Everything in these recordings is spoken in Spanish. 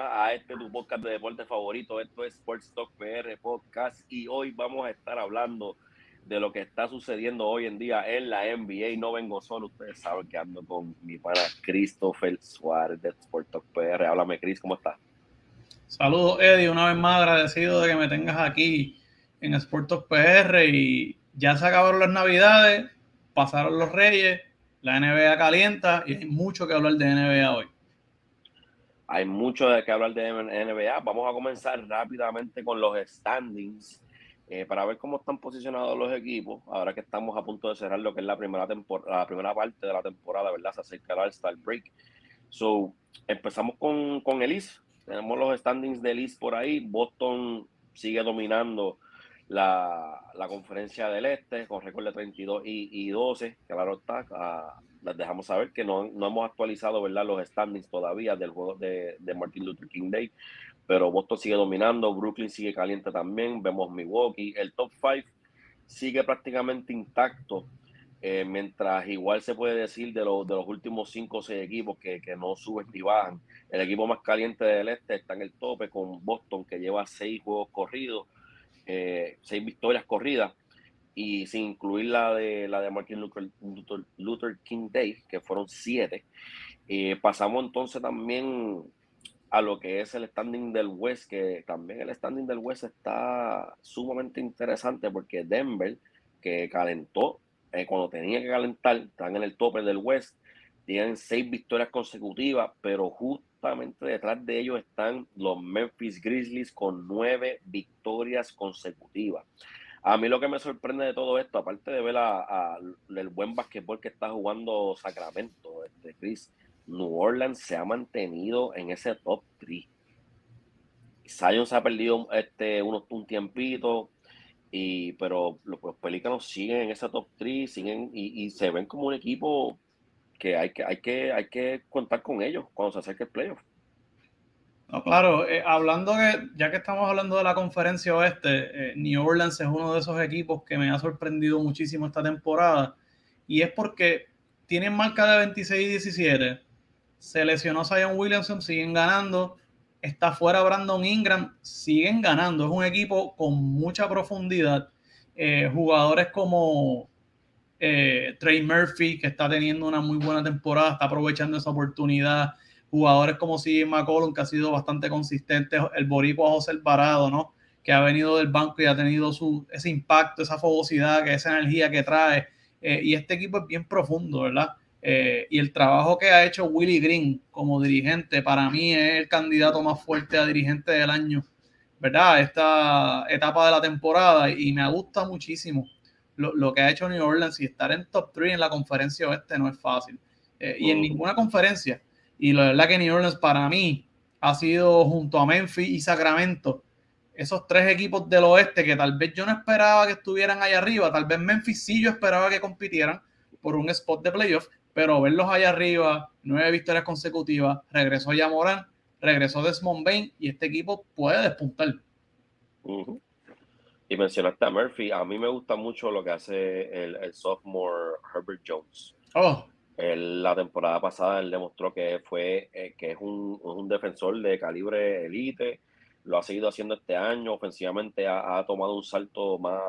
a este tu podcast de deporte favorito. Esto es Sports Talk PR Podcast y hoy vamos a estar hablando de lo que está sucediendo hoy en día en la NBA. No vengo solo, ustedes saben que ando con mi pana Christopher Suárez de Sports Talk PR. Háblame, Chris, ¿cómo estás? Saludos, Eddie. Una vez más agradecido de que me tengas aquí en Sport Talk PR y ya se acabaron las navidades, pasaron los reyes, la NBA calienta y hay mucho que hablar de NBA hoy. Hay mucho de que hablar de NBA. Vamos a comenzar rápidamente con los standings eh, para ver cómo están posicionados los equipos. Ahora que estamos a punto de cerrar lo que es la primera, la primera parte de la temporada, ¿verdad? Se acerca el Star Break. So, empezamos con, con el. Tenemos los standings del East por ahí. Boston sigue dominando la, la, conferencia del Este con récord de 32 y, y 12. Claro está, les dejamos saber que no, no, hemos actualizado ¿verdad? los standings todavía del juego de, de, Martin Luther King Day, pero Boston sigue dominando, Brooklyn sigue caliente también, vemos Milwaukee, el top 5 sigue prácticamente intacto, eh, mientras igual se puede decir de, lo, de los últimos 5 o 6 equipos que, que, no suben ni bajan. El equipo más caliente del este está en el tope con Boston que lleva 6 juegos corridos eh, seis victorias corridas y sin incluir la de la de Martin Luther, King Day, que fueron siete. Eh, pasamos entonces también a lo que es el standing del West, que también el standing del West está sumamente interesante porque Denver, que calentó eh, cuando tenía que calentar, están en el tope del West, tienen seis victorias consecutivas, pero justamente detrás de ellos están los Memphis Grizzlies con nueve victorias consecutivas. A mí lo que me sorprende de todo esto, aparte de ver a, el buen basquetbol que está jugando Sacramento, este Chris, New Orleans se ha mantenido en ese top 3. Zion se ha perdido este, unos, un tiempito, y, pero los, los Pelícanos siguen en ese top 3 siguen, y, y se ven como un equipo que hay que, hay que, hay que contar con ellos cuando se acerque el playoff. No, claro, eh, hablando que, ya que estamos hablando de la conferencia oeste, eh, New Orleans es uno de esos equipos que me ha sorprendido muchísimo esta temporada. Y es porque tienen marca de 26 y 17. Se lesionó Zion Williamson, siguen ganando. Está fuera Brandon Ingram, siguen ganando. Es un equipo con mucha profundidad. Eh, jugadores como Trey Murphy, que está teniendo una muy buena temporada, está aprovechando esa oportunidad. Jugadores como CJ McCollum, que ha sido bastante consistente. El boricua José Alvarado, ¿no? Que ha venido del banco y ha tenido su, ese impacto, esa fogosidad, que esa energía que trae. Eh, y este equipo es bien profundo, ¿verdad? Eh, y el trabajo que ha hecho Willy Green como dirigente, para mí es el candidato más fuerte a dirigente del año, ¿verdad? Esta etapa de la temporada y me gusta muchísimo lo, que ha hecho New Orleans y estar en top 3 en la conferencia oeste no es fácil. Eh, y en ninguna conferencia. Y la verdad que New Orleans para mí ha sido junto a Memphis y Sacramento, esos tres equipos del oeste que tal vez yo no esperaba que estuvieran ahí arriba, tal vez Memphis sí yo esperaba que compitieran por un spot de playoff, pero verlos allá arriba, nueve victorias consecutivas, regresó ya Morán, regresó Desmond Bain y este equipo puede despuntar. Y mencionaste a Murphy. A mí me gusta mucho lo que hace el, sophomore Herbert Jones. Oh. La temporada pasada él demostró que fue eh, que es un, un, defensor de calibre elite. Lo ha seguido haciendo este año. Ofensivamente ha, tomado un salto más,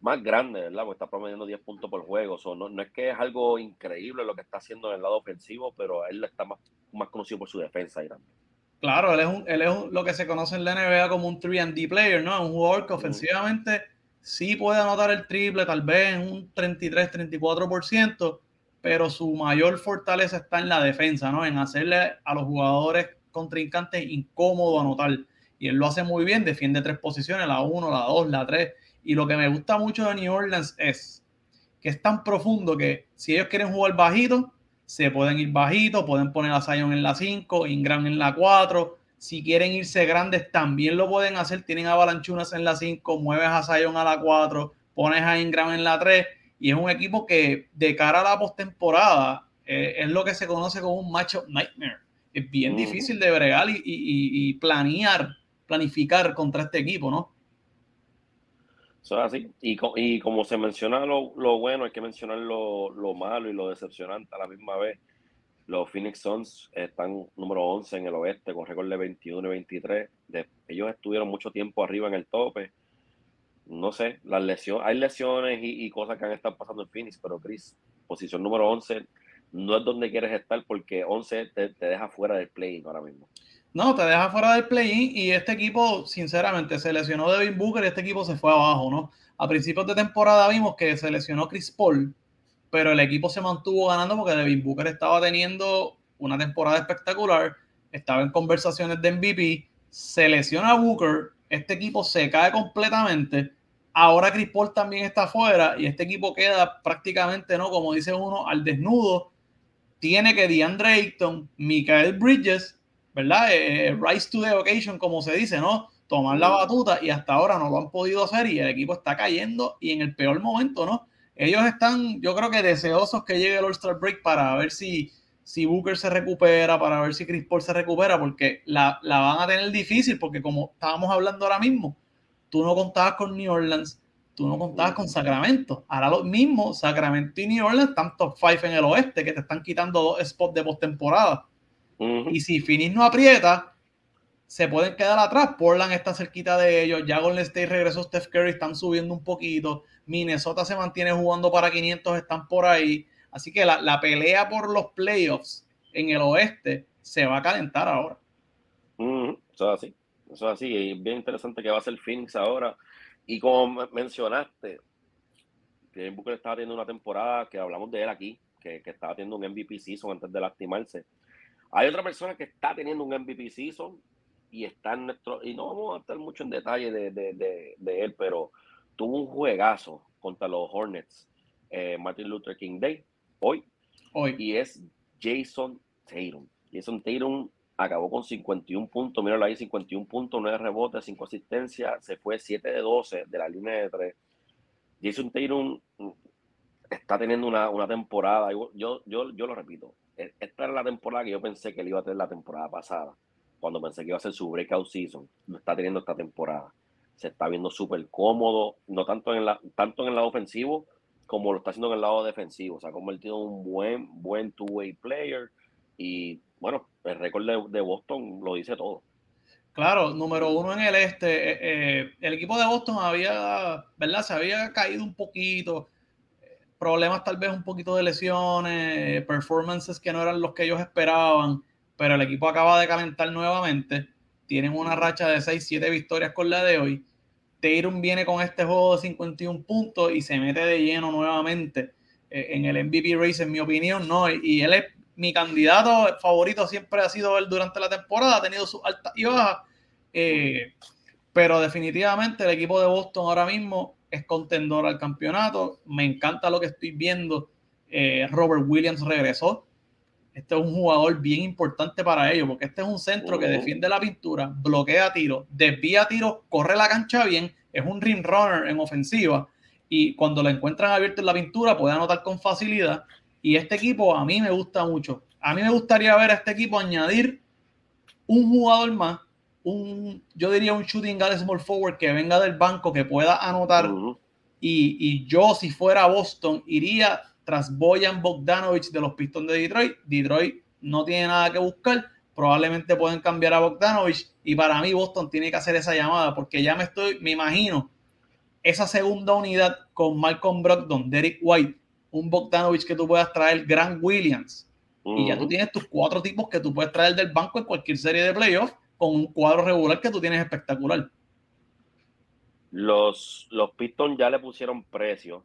más grande, ¿verdad? Porque está promediando 10 puntos por juego. no, no, es que es algo increíble lo que está haciendo en el lado ofensivo, pero él está más, más conocido por su defensa también. Claro, él es, un, él es lo que se conoce en la NBA como un 3D player, ¿no? Un jugador que ofensivamente sí puede anotar el triple, tal vez en un 33-34%, pero su mayor fortaleza está en la defensa, ¿no? En hacerle a los jugadores contrincantes incómodo anotar. Y él lo hace muy bien, defiende tres posiciones, la 1, la 2, la 3. Y lo que me gusta mucho de New Orleans es que es tan profundo que si ellos quieren jugar bajito, se pueden ir bajitos, pueden poner a Zion en la 5, Ingram en la 4. Si quieren irse grandes, también lo pueden hacer. Tienen a Balanchunas en la 5, mueves a Zion a la 4, pones a Ingram en la 3. Y es un equipo que, de cara a la postemporada, eh, es lo que se conoce como un matchup nightmare. Es bien difícil de bregar y, y, y planear, planificar contra este equipo, ¿no? Eso es así. Y, y como se menciona lo, lo, bueno, hay que mencionar lo, lo, malo y lo decepcionante a la misma vez. Los Phoenix Suns están número 11 en el oeste con récord de 21 y 23. ellos estuvieron mucho tiempo arriba en el tope. No sé, las lesiones, hay lesiones y, cosas que han estado pasando en Phoenix, pero Chris, posición número 11 no es donde quieres estar porque 11 te, deja fuera del play ahora mismo. No, te deja fuera del play y este equipo, sinceramente, se lesionó Devin Booker y este equipo se fue abajo, ¿no? A principios de temporada vimos que se lesionó Chris Paul, pero el equipo se mantuvo ganando porque Devin Booker estaba teniendo una temporada espectacular, estaba en conversaciones de MVP, se lesiona Booker, este equipo se cae completamente, ahora Chris Paul también está fuera y este equipo queda prácticamente, ¿no? Como dice uno, al desnudo. Tiene que DeAndre Ayton, Michael Bridges, ¿verdad? Eh, eh, rise to the occasion, como se dice, ¿no? Tomar la batuta y hasta ahora no lo han podido hacer y el equipo está cayendo y en el peor momento, ¿no? ellos están, yo creo que deseosos que llegue el All-Star Break para ver si, si Booker se recupera, para ver si Chris Paul se recupera, porque la, van a tener difícil, porque como estábamos hablando ahora mismo, tú no contabas con New Orleans, tú no contabas con Sacramento. Ahora lo mismo, Sacramento y New Orleans están top 5 en el oeste, que te están quitando dos spots de postemporada. Y si Finis no aprieta, se pueden quedar atrás. Portland está cerquita de ellos. Ya Golden State regresó Steph Curry, están subiendo un poquito. Minnesota se mantiene jugando para 500, están por ahí. Así que la, pelea por los playoffs en el oeste se va a calentar ahora. eso es así. Eso es así. Y bien interesante que va a ser Phoenix ahora. Y como mencionaste, que Booker estaba teniendo una temporada que hablamos de él aquí, que, que estaba teniendo un MVP season antes de lastimarse. Hay otra persona que está teniendo un MVP season y está en nuestro, y no vamos a estar mucho en detalle de, él, pero tuvo un juegazo contra los Hornets, eh, Martin Luther King Day, hoy, hoy, y es Jason Tatum. Jason Tatum acabó con 51 puntos, míralo ahí, 51 puntos, 9 rebotes, 5 asistencias, se fue 7 de 12 de la línea de 3. Jason Tatum está teniendo una, una temporada, yo, yo, yo lo repito, e, esta era la temporada que yo pensé que él iba a tener la temporada pasada cuando pensé que iba a ser su breakout season, lo está teniendo esta temporada. Se está viendo súper cómodo, no tanto en, la, tanto en el lado ofensivo como lo está haciendo en el lado defensivo. Se ha convertido en un buen, buen two-way player y bueno, el récord de, Boston lo dice todo. Claro, número uno en el este. Eh, eh, el equipo de Boston había, ¿verdad? Se había caído un poquito. Problemas tal vez un poquito de lesiones, performances que no eran los que ellos esperaban pero el equipo acaba de calentar nuevamente. Tienen una racha de 6-7 victorias con la de hoy. Tatum viene con este juego de 51 puntos y se mete de lleno nuevamente eh, en el MVP race, en mi opinión, ¿no? Y él es mi candidato favorito, siempre ha sido él durante la temporada, ha tenido sus altas y bajas. Eh, pero definitivamente el equipo de Boston ahora mismo es contendor al campeonato. Me encanta lo que estoy viendo. Eh, Robert Williams regresó este es un jugador bien importante para ellos, porque este es un centro que defiende la pintura, bloquea tiro, desvía tiro, corre la cancha bien, es un ring runner en ofensiva y cuando lo encuentran abierto en la pintura puede anotar con facilidad. Y este equipo a mí me gusta mucho. A mí me gustaría ver a este equipo añadir un jugador más, un, yo diría un shooting guard small forward que venga del banco, que pueda anotar. y, y yo, si fuera Boston, iría tras Boyan Bogdanovich de los Pistons de Detroit. Detroit no tiene nada que buscar. Probablemente pueden cambiar a Bogdanovich. Y para mí, Boston tiene que hacer esa llamada porque ya me estoy, me imagino, esa segunda unidad con Malcolm Brogdon, Derek White, un Bogdanovich que tú puedas traer, Grant Williams. Y ya tú tienes tus cuatro tipos que tú puedes traer del banco en cualquier serie de playoffs con un cuadro regular que tú tienes espectacular. Los, los Pistons ya le pusieron precio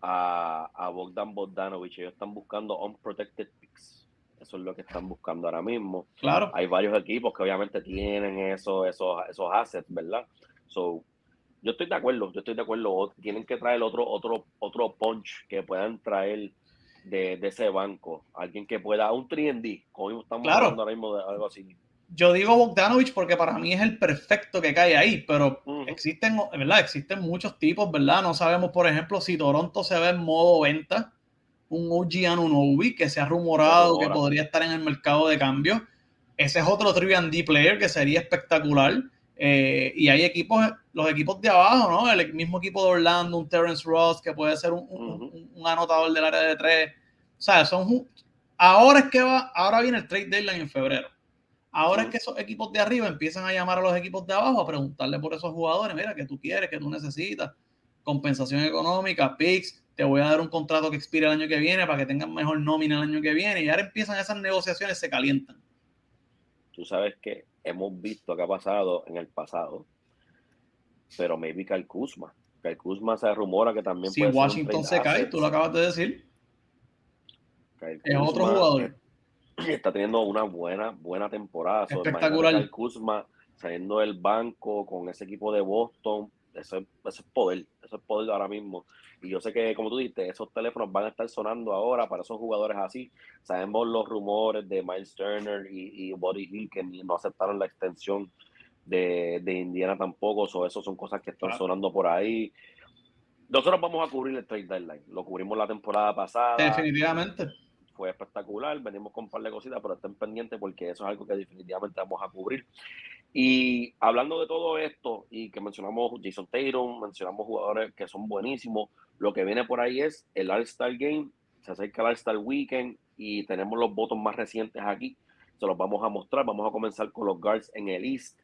a, Bogdan Bogdanovich. Ellos están buscando unprotected picks. Eso es lo que están buscando ahora mismo. Claro. Hay varios equipos que obviamente tienen esos, esos, esos assets, ¿verdad? So, yo estoy de acuerdo, yo estoy de acuerdo. Tienen que traer otro, otro, otro punch que puedan traer de, ese banco. Alguien que pueda, un 3D, como estamos hablando ahora mismo de algo así yo digo Bogdanovich porque para mí es el perfecto que cae ahí, pero existen, ¿verdad? Existen muchos tipos, ¿verdad? No sabemos, por ejemplo, si Toronto se ve en modo venta, un OG Anunobi que se ha rumorado que podría estar en el mercado de cambio. Ese es otro 3D player que sería espectacular. Eh, y hay equipos, los equipos de abajo, ¿no? El mismo equipo de Orlando, un Terence Ross que puede ser un, un anotador del área de tres. O sea, son ahora es que va, ahora viene el trade deadline en febrero. Ahora es que esos equipos de arriba empiezan a llamar a los equipos de abajo a preguntarle por esos jugadores, mira, que tú quieres, que tú necesitas, compensación económica, picks, te voy a dar un contrato que expire el año que viene para que tengan mejor nómina el año que viene. Y ahora empiezan esas negociaciones, se calientan. Tú sabes que hemos visto que ha pasado en el pasado, pero maybe Kyle Kuzma. Kyle Kuzma se rumora que también si Washington se cae, tú lo acabas de decir. es otro jugador. Está teniendo una buena, buena temporada. Espectacular. Kyle Kuzma saliendo del banco con ese equipo de Boston. Eso, eso es poder, eso es poder ahora mismo. Y yo sé que, como tú dijiste, esos teléfonos van a estar sonando ahora para esos jugadores así. Sabemos los rumores de Miles Turner y, y Buddy Hill que no aceptaron la extensión de, Indiana tampoco. O eso son cosas que están sonando por ahí. Nosotros vamos a cubrir el trade deadline. Lo cubrimos la temporada pasada. Definitivamente. Fue espectacular. Venimos con un par de cositas, pero estén pendientes porque eso es algo que definitivamente vamos a cubrir. Y hablando de todo esto, y que mencionamos Jason Tatum, mencionamos jugadores que son buenísimos, lo que viene por ahí es el All-Star Game, se acerca el All-Star Weekend y tenemos los votos más recientes aquí. Se los vamos a mostrar. Vamos a comenzar con los guards en el East.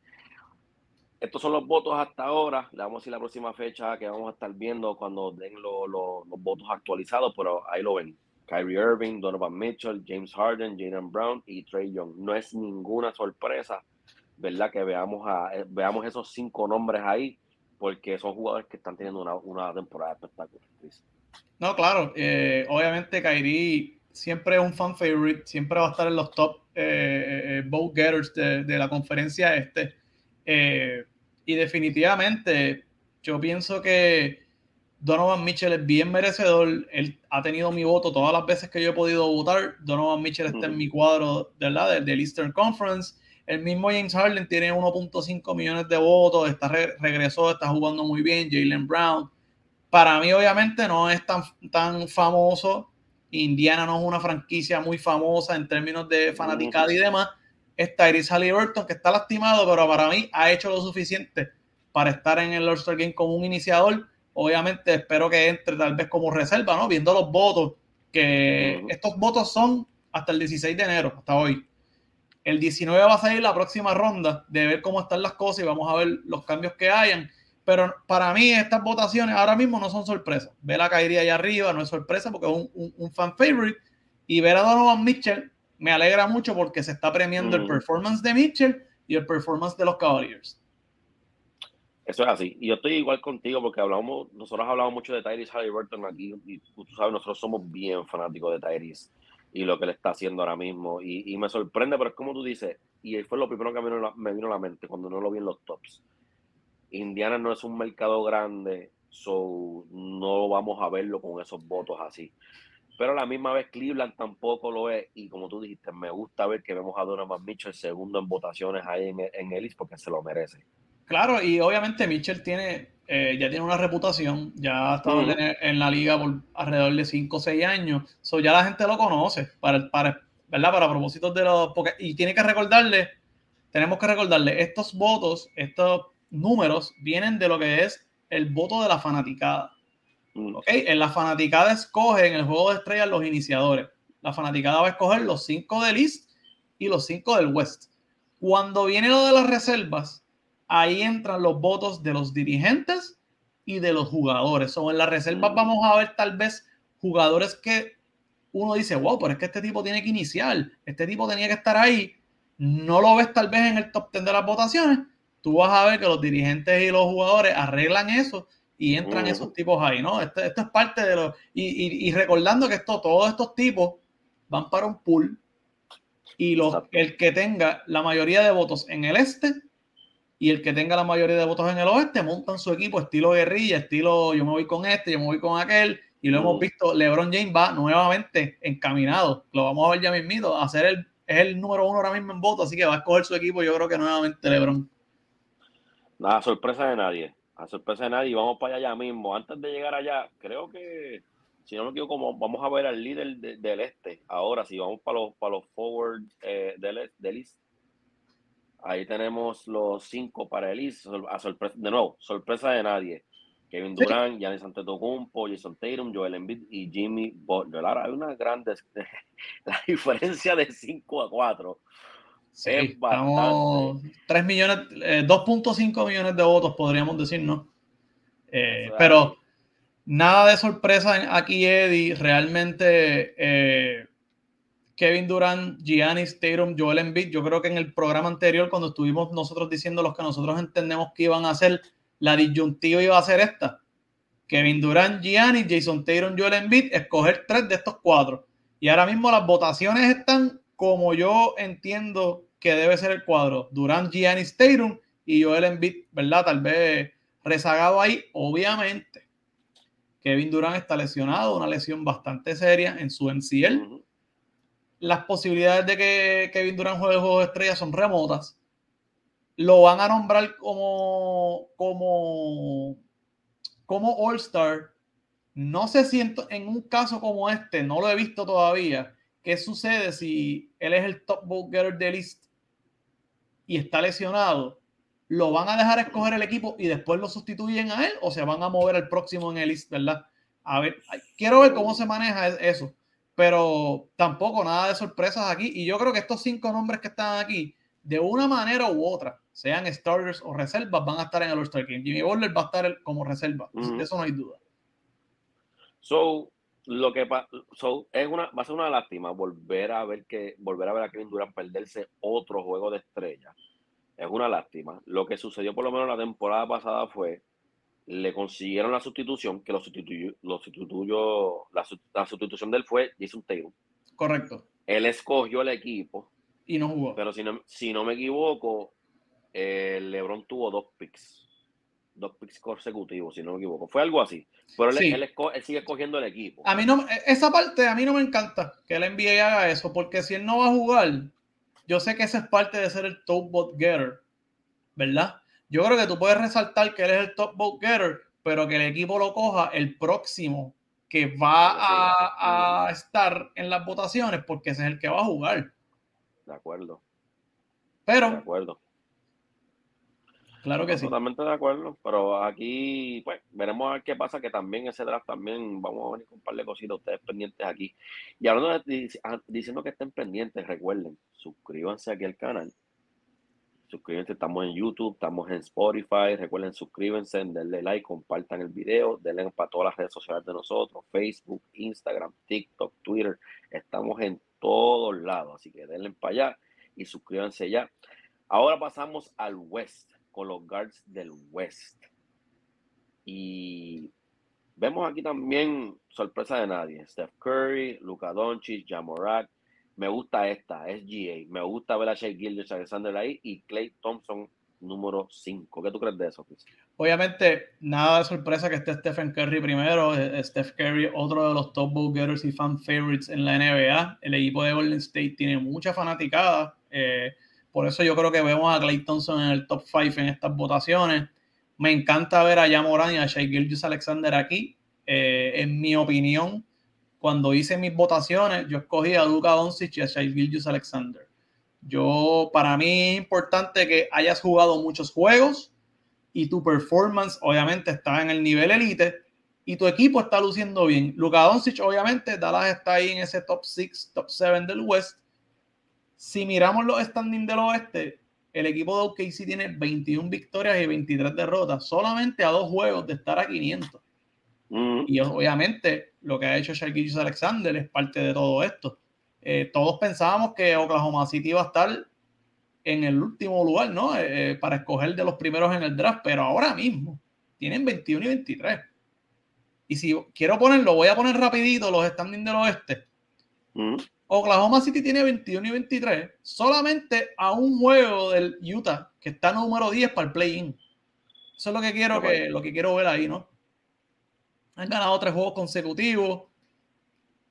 Estos son los votos hasta ahora. Le vamos a la próxima fecha que vamos a estar viendo cuando den los votos actualizados, pero ahí lo ven. Kyrie Irving, Donovan Mitchell, James Harden, Jalen Brown y Trey Young. No es ninguna sorpresa, ¿verdad? Que veamos, a, eh, veamos esos cinco nombres ahí porque son jugadores que están teniendo una, temporada espectacular. No, claro, eh, obviamente Kyrie siempre es un fan favorite, siempre va a estar en los top eh, eh getters de, la conferencia este. y definitivamente yo pienso que Donovan Mitchell es bien merecedor. Él ha tenido mi voto todas las veces que yo he podido votar. Donovan Mitchell está en mi cuadro ¿verdad? del Eastern Conference. El mismo James Harden tiene 1.5 millones de votos, está regresó, está jugando muy bien. Jalen Brown. Para mí, obviamente, no es tan, tan famoso. Indiana no es una franquicia muy famosa en términos de fanaticada y demás. Es Tyrese Halliburton, que está lastimado, pero para mí ha hecho lo suficiente para estar en el All-Star Game como un iniciador. Obviamente, espero que entre tal vez como reserva, ¿no? Viendo los votos, que estos votos son hasta el 16 de enero, hasta hoy. El 19 va a salir la próxima ronda de ver cómo están las cosas y vamos a ver los cambios que hayan. Pero para mí estas votaciones ahora mismo no son sorpresas. Ver a Kyrie allá arriba no es sorpresa porque es un, fan favorite. Y ver a Donovan Mitchell me alegra mucho porque se está premiando el mm. performance de Mitchell y el performance de los Cavaliers. Eso es así. Y yo estoy igual contigo porque hablamos, nosotros hablamos mucho de Tyrese Halliburton aquí y tú sabes, nosotros somos bien fanáticos de Tyrese y lo que le está haciendo ahora mismo. Y, me sorprende, pero es como tú dices, y fue lo primero que me vino, a la mente cuando no lo vi en los tops. Indiana no es un mercado grande, so no vamos a verlo con esos votos así. Pero a la misma vez Cleveland tampoco lo es. Y como tú dijiste, me gusta ver que vemos a Donovan Mitchell segundo en votaciones ahí en, en Ellis porque se lo merece. Claro, y obviamente Mitchell tiene, eh, ya tiene una reputación, ya ha estado en, la liga por alrededor de 5 o 6 años, so ya la gente lo conoce, para, para, ¿verdad? Para propósitos de los... Porque, y tiene que recordarle, tenemos que recordarle, estos votos, estos números vienen de lo que es el voto de la fanaticada. ¿okay? En la fanaticada escoge en el juego de estrellas los iniciadores. La fanaticada va a escoger los 5 del East y los 5 del West. Cuando viene lo de las reservas, ahí entran los votos de los dirigentes y de los jugadores. O en las reservas vamos a ver tal vez jugadores que uno dice, wow, pero es que este tipo tiene que iniciar, este tipo tenía que estar ahí. No lo ves tal vez en el top 10 de las votaciones. Tú vas a ver que los dirigentes y los jugadores arreglan eso y entran esos tipos ahí, ¿no? Esto, es parte de lo... Y, recordando que esto, todos estos tipos van para un pool y los, el que tenga la mayoría de votos en el este y el que tenga la mayoría de votos en el oeste montan su equipo estilo guerrilla, estilo yo me voy con este, yo me voy con aquel, y lo hemos mm. visto, LeBron James va nuevamente encaminado, lo vamos a ver ya mismito, a ser el, es el número uno ahora mismo en votos, así que va a escoger su equipo, yo creo que nuevamente LeBron. Nada, sorpresa de nadie, a sorpresa de nadie, vamos para allá ya mismo, antes de llegar allá, creo que, si no me equivoco, como vamos a ver al líder del este, ahora, si vamos para los, para los forward eh, del, del este Ahí tenemos los cinco para el a sorpresa, de nuevo, sorpresa de nadie. Kevin Durant, Giannis Antetokounmpo, Jason Tatum, Joel Embiid y Jimmy Butler. Ahora hay una gran la diferencia de 5 a 4 sí, es bastante. 3 millones, 2.5 eh, millones de votos podríamos decir, ¿no? Eh, pero nada de sorpresa aquí, Eddie. Realmente eh, Kevin Durant, Giannis, Tatum, Joel Embiid. Yo creo que en el programa anterior, cuando estuvimos nosotros diciendo los que nosotros entendemos que iban a hacer la disyuntiva iba a ser esta. Kevin Durant, Giannis, Jason Taylor, Joel Embiid, escoger tres de estos cuatro. Y ahora mismo las votaciones están como yo entiendo que debe ser el cuadro. Durant, Giannis, Taylor y Joel Embiid, ¿verdad? Tal vez rezagado ahí, obviamente. Kevin Durant está lesionado, una lesión bastante seria en su MCL. Las posibilidades de que Kevin Durant juegue el juego de estrellas son remotas lo van a nombrar como, como, como All-Star. No sé si en, un caso como este, no lo he visto todavía, qué sucede si él es el top vote de list y está lesionado. ¿Lo van a dejar escoger el equipo y después lo sustituyen a él o se van a mover al próximo en el list, verdad? A ver, quiero ver cómo se maneja eso, pero tampoco nada de sorpresas aquí. Y yo creo que estos cinco nombres que están aquí, de una manera u otra, sean starters o reservas, van a estar en el All-Star Game. Jimmy Butler va a estar como reserva, de eso no hay duda. So, lo que so, es una, va a ser una lástima volver a ver que volver a ver a Kevin Durant perderse otro juego de estrella. Es una lástima. Lo que sucedió por lo menos la temporada pasada fue le consiguieron la sustitución, que lo sustituyó, lo sustituyó la, la sustitución de él fue Jason Taylor. Correcto. Él escogió el equipo. Y no jugó. Pero si no, si no me equivoco, LeBron tuvo dos picks, dos picks consecutivos, si no me equivoco. Fue algo así. Pero él, sigue escogiendo el equipo. A mí no, esa parte a mí no me encanta que el NBA haga eso, porque si él no va a jugar, yo sé que esa es parte de ser el top vote getter, ¿verdad? Yo creo que tú puedes resaltar que él es el top vote getter, pero que el equipo lo coja el próximo que va a, a estar en las votaciones, porque ese es el que va a jugar. De acuerdo. Pero de acuerdo. Claro que sí. Totalmente de acuerdo, pero aquí, pues, veremos a ver qué pasa, que también ese draft también vamos a venir con un par de cositas ustedes pendientes aquí. Y hablando de, ah, diciendo que estén pendientes, recuerden, suscríbanse aquí al canal. Suscríbanse, estamos en YouTube, estamos en Spotify. Recuerden, suscríbanse, denle like, compartan el video, denle para todas las redes sociales de nosotros: Facebook, Instagram, TikTok, Twitter. Estamos en todos lados, así que denle para allá y suscríbanse ya. Ahora pasamos al West con los guards del West. Y vemos aquí también sorpresa de nadie. Steph Curry, Luka Doncic, Jamorak. Me gusta esta, SGA. Me gusta ver a Shea Gildas Alexander ahí y Clay Thompson número 5. ¿Qué tú crees de eso, Obviamente, nada de sorpresa que esté Stephen Curry primero. Eh, eh, Steph Curry, otro de los top getters y fan favorites en la NBA. El equipo de Golden State tiene mucha fanaticada. Eh, por eso yo creo que vemos a Clay Thompson en el top 5 en estas votaciones. Me encanta ver a Yamoran y a Shai Gilgis Alexander aquí. En mi opinión, cuando hice mis votaciones, yo escogí a Luka Doncic y a Shai Gilgis Alexander. Yo, para mí es importante que hayas jugado muchos juegos y tu performance obviamente está en el nivel elite y tu equipo está luciendo bien. Luka Doncic, obviamente, Dallas está ahí en ese top 6, top 7 del West si miramos los standings del oeste, el equipo de OKC tiene 21 victorias y 23 derrotas, solamente a dos juegos de estar a 500. Mm. Y obviamente lo que ha hecho Shaquille Alexander es parte de todo esto. Eh, todos pensábamos que Oklahoma City iba a estar en el último lugar, ¿no? Eh, eh, para escoger de los primeros en el draft, pero ahora mismo tienen 21 y 23. Y si quiero ponerlo, voy a poner rapidito los standings del oeste. Mm. Oklahoma City tiene 21 y 23, solamente a un juego del Utah, que está número 10 para el play-in. Eso es lo que quiero, que, lo que quiero ver ahí, ¿no? Han ganado tres juegos consecutivos.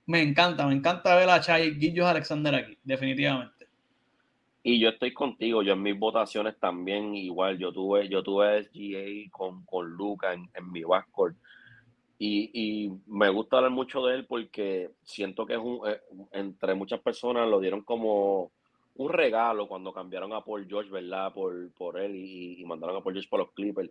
Me encanta, me encanta ver a Chai Guillos Alexander aquí, definitivamente. Y yo estoy contigo, yo en mis votaciones también, igual, yo tuve, yo tuve SGA con, con Luca en, en mi backcourt y, me gusta hablar mucho de él porque siento que es un, eh, entre muchas personas lo dieron como un regalo cuando cambiaron a Paul George, ¿verdad? Por, por él y, mandaron a Paul George por los Clippers.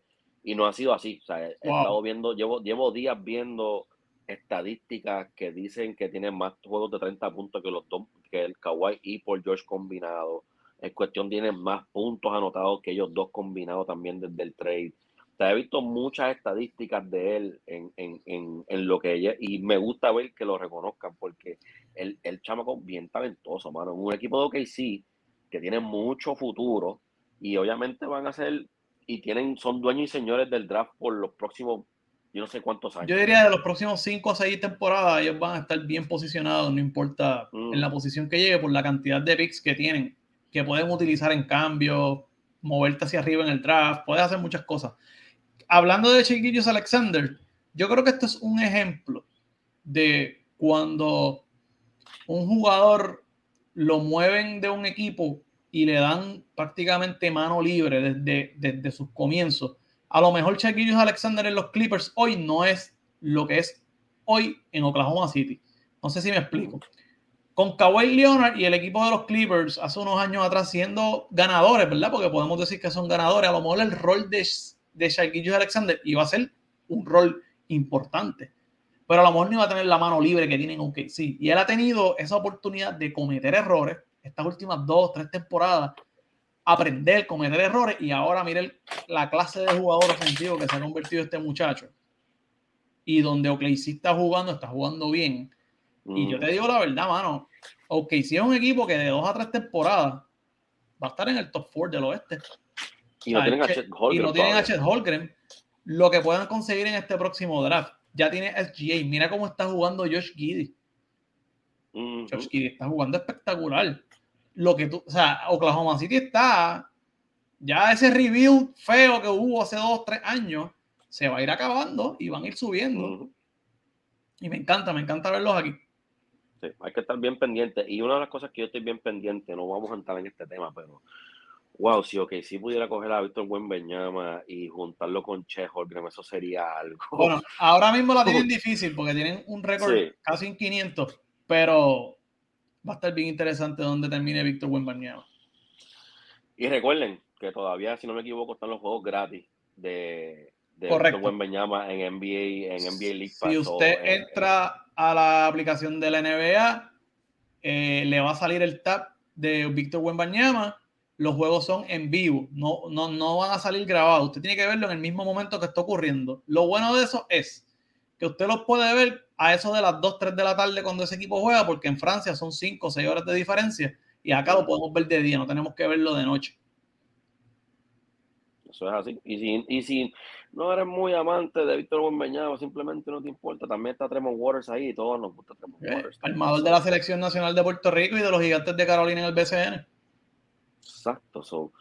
Y no ha sido así. O sea, he estado viendo, llevo, llevo días viendo estadísticas que dicen que tiene más juegos de 30 puntos que los que el Kawhi y por George combinado. En cuestión tiene más puntos anotados que ellos dos combinados también desde el trade. O sea, he visto muchas estadísticas de él en, en, en, en lo que ella, y me gusta ver que lo reconozcan porque el, el chamaco bien talentoso, mano. Un equipo de OKC que tiene mucho futuro y obviamente van a ser y tienen, son dueños y señores del draft por los próximos yo no sé cuántos años. Yo diría de los próximos 5 o 6 temporadas, ellos van a estar bien posicionados, no importa mm. en la posición que llegue, por la cantidad de picks que tienen, que pueden utilizar en cambio, moverte hacia arriba en el draft, puedes hacer muchas cosas. Hablando de Chiquillos Alexander, yo creo que esto es un ejemplo de cuando un jugador lo mueven de un equipo y le dan prácticamente mano libre desde, desde sus comienzos a lo mejor Shaquille Alexander en los Clippers hoy no es lo que es hoy en Oklahoma City. No sé si me explico. Con Kawhi Leonard y el equipo de los Clippers hace unos años atrás siendo ganadores, ¿verdad? Porque podemos decir que son ganadores. A lo mejor el rol de, de Shaquille Alexander iba a ser un rol importante. Pero a lo mejor no iba a tener la mano libre que tienen aunque sí. Y él ha tenido esa oportunidad de cometer errores estas últimas dos, tres temporadas aprender, cometer errores y ahora miren la clase de jugador ofensivo que se ha convertido este muchacho. Y donde OKC está jugando, está jugando bien. Y yo te digo la verdad, mano, OKC es un equipo que de dos a tres temporadas va a estar en el top four del oeste. Y no tienen a Chet Holgren. Y no tienen a Chet Holgren. Lo que puedan conseguir en este próximo draft. Ya tiene SGA. Mira cómo está jugando Josh Giddy. Josh Giddy está jugando espectacular lo que tú, o sea, Oklahoma City está, ya ese review feo que hubo hace dos, tres años, se va a ir acabando y van a ir subiendo. Y me encanta, me encanta verlos aquí. Sí, hay que estar bien pendiente. Y una de las cosas que yo estoy bien pendiente, no vamos a entrar en este tema, pero wow, si ok, si pudiera coger a Víctor Beñama y juntarlo con Che Holgren, eso sería algo. Bueno, ahora mismo la tienen difícil porque tienen un récord casi en 500, pero va a estar bien interesante donde termine Víctor Wembanyama. Y recuerden que todavía, si no me equivoco, están los juegos gratis de, de Víctor Wembanyama en NBA, en NBA League Pass. Si usted entra a la aplicación de la NBA, eh, le va a salir el tab de Víctor Wembanyama. Los juegos son en vivo, no, no, no van a salir grabados. Usted tiene que verlo en el mismo momento que está ocurriendo. Lo bueno de eso es que usted los puede ver a eso de las 2, 3 de la tarde cuando ese equipo juega, porque en Francia son 5 o 6 horas de diferencia y acá lo podemos ver de día, no tenemos que verlo de noche. Eso es así. Y si, y si no eres muy amante de Víctor o simplemente no te importa, también está Tremont Waters ahí y todos nos gusta Tremont eh, Waters. Armador de la Selección Nacional de Puerto Rico y de los Gigantes de Carolina en el BCN. Exacto. So,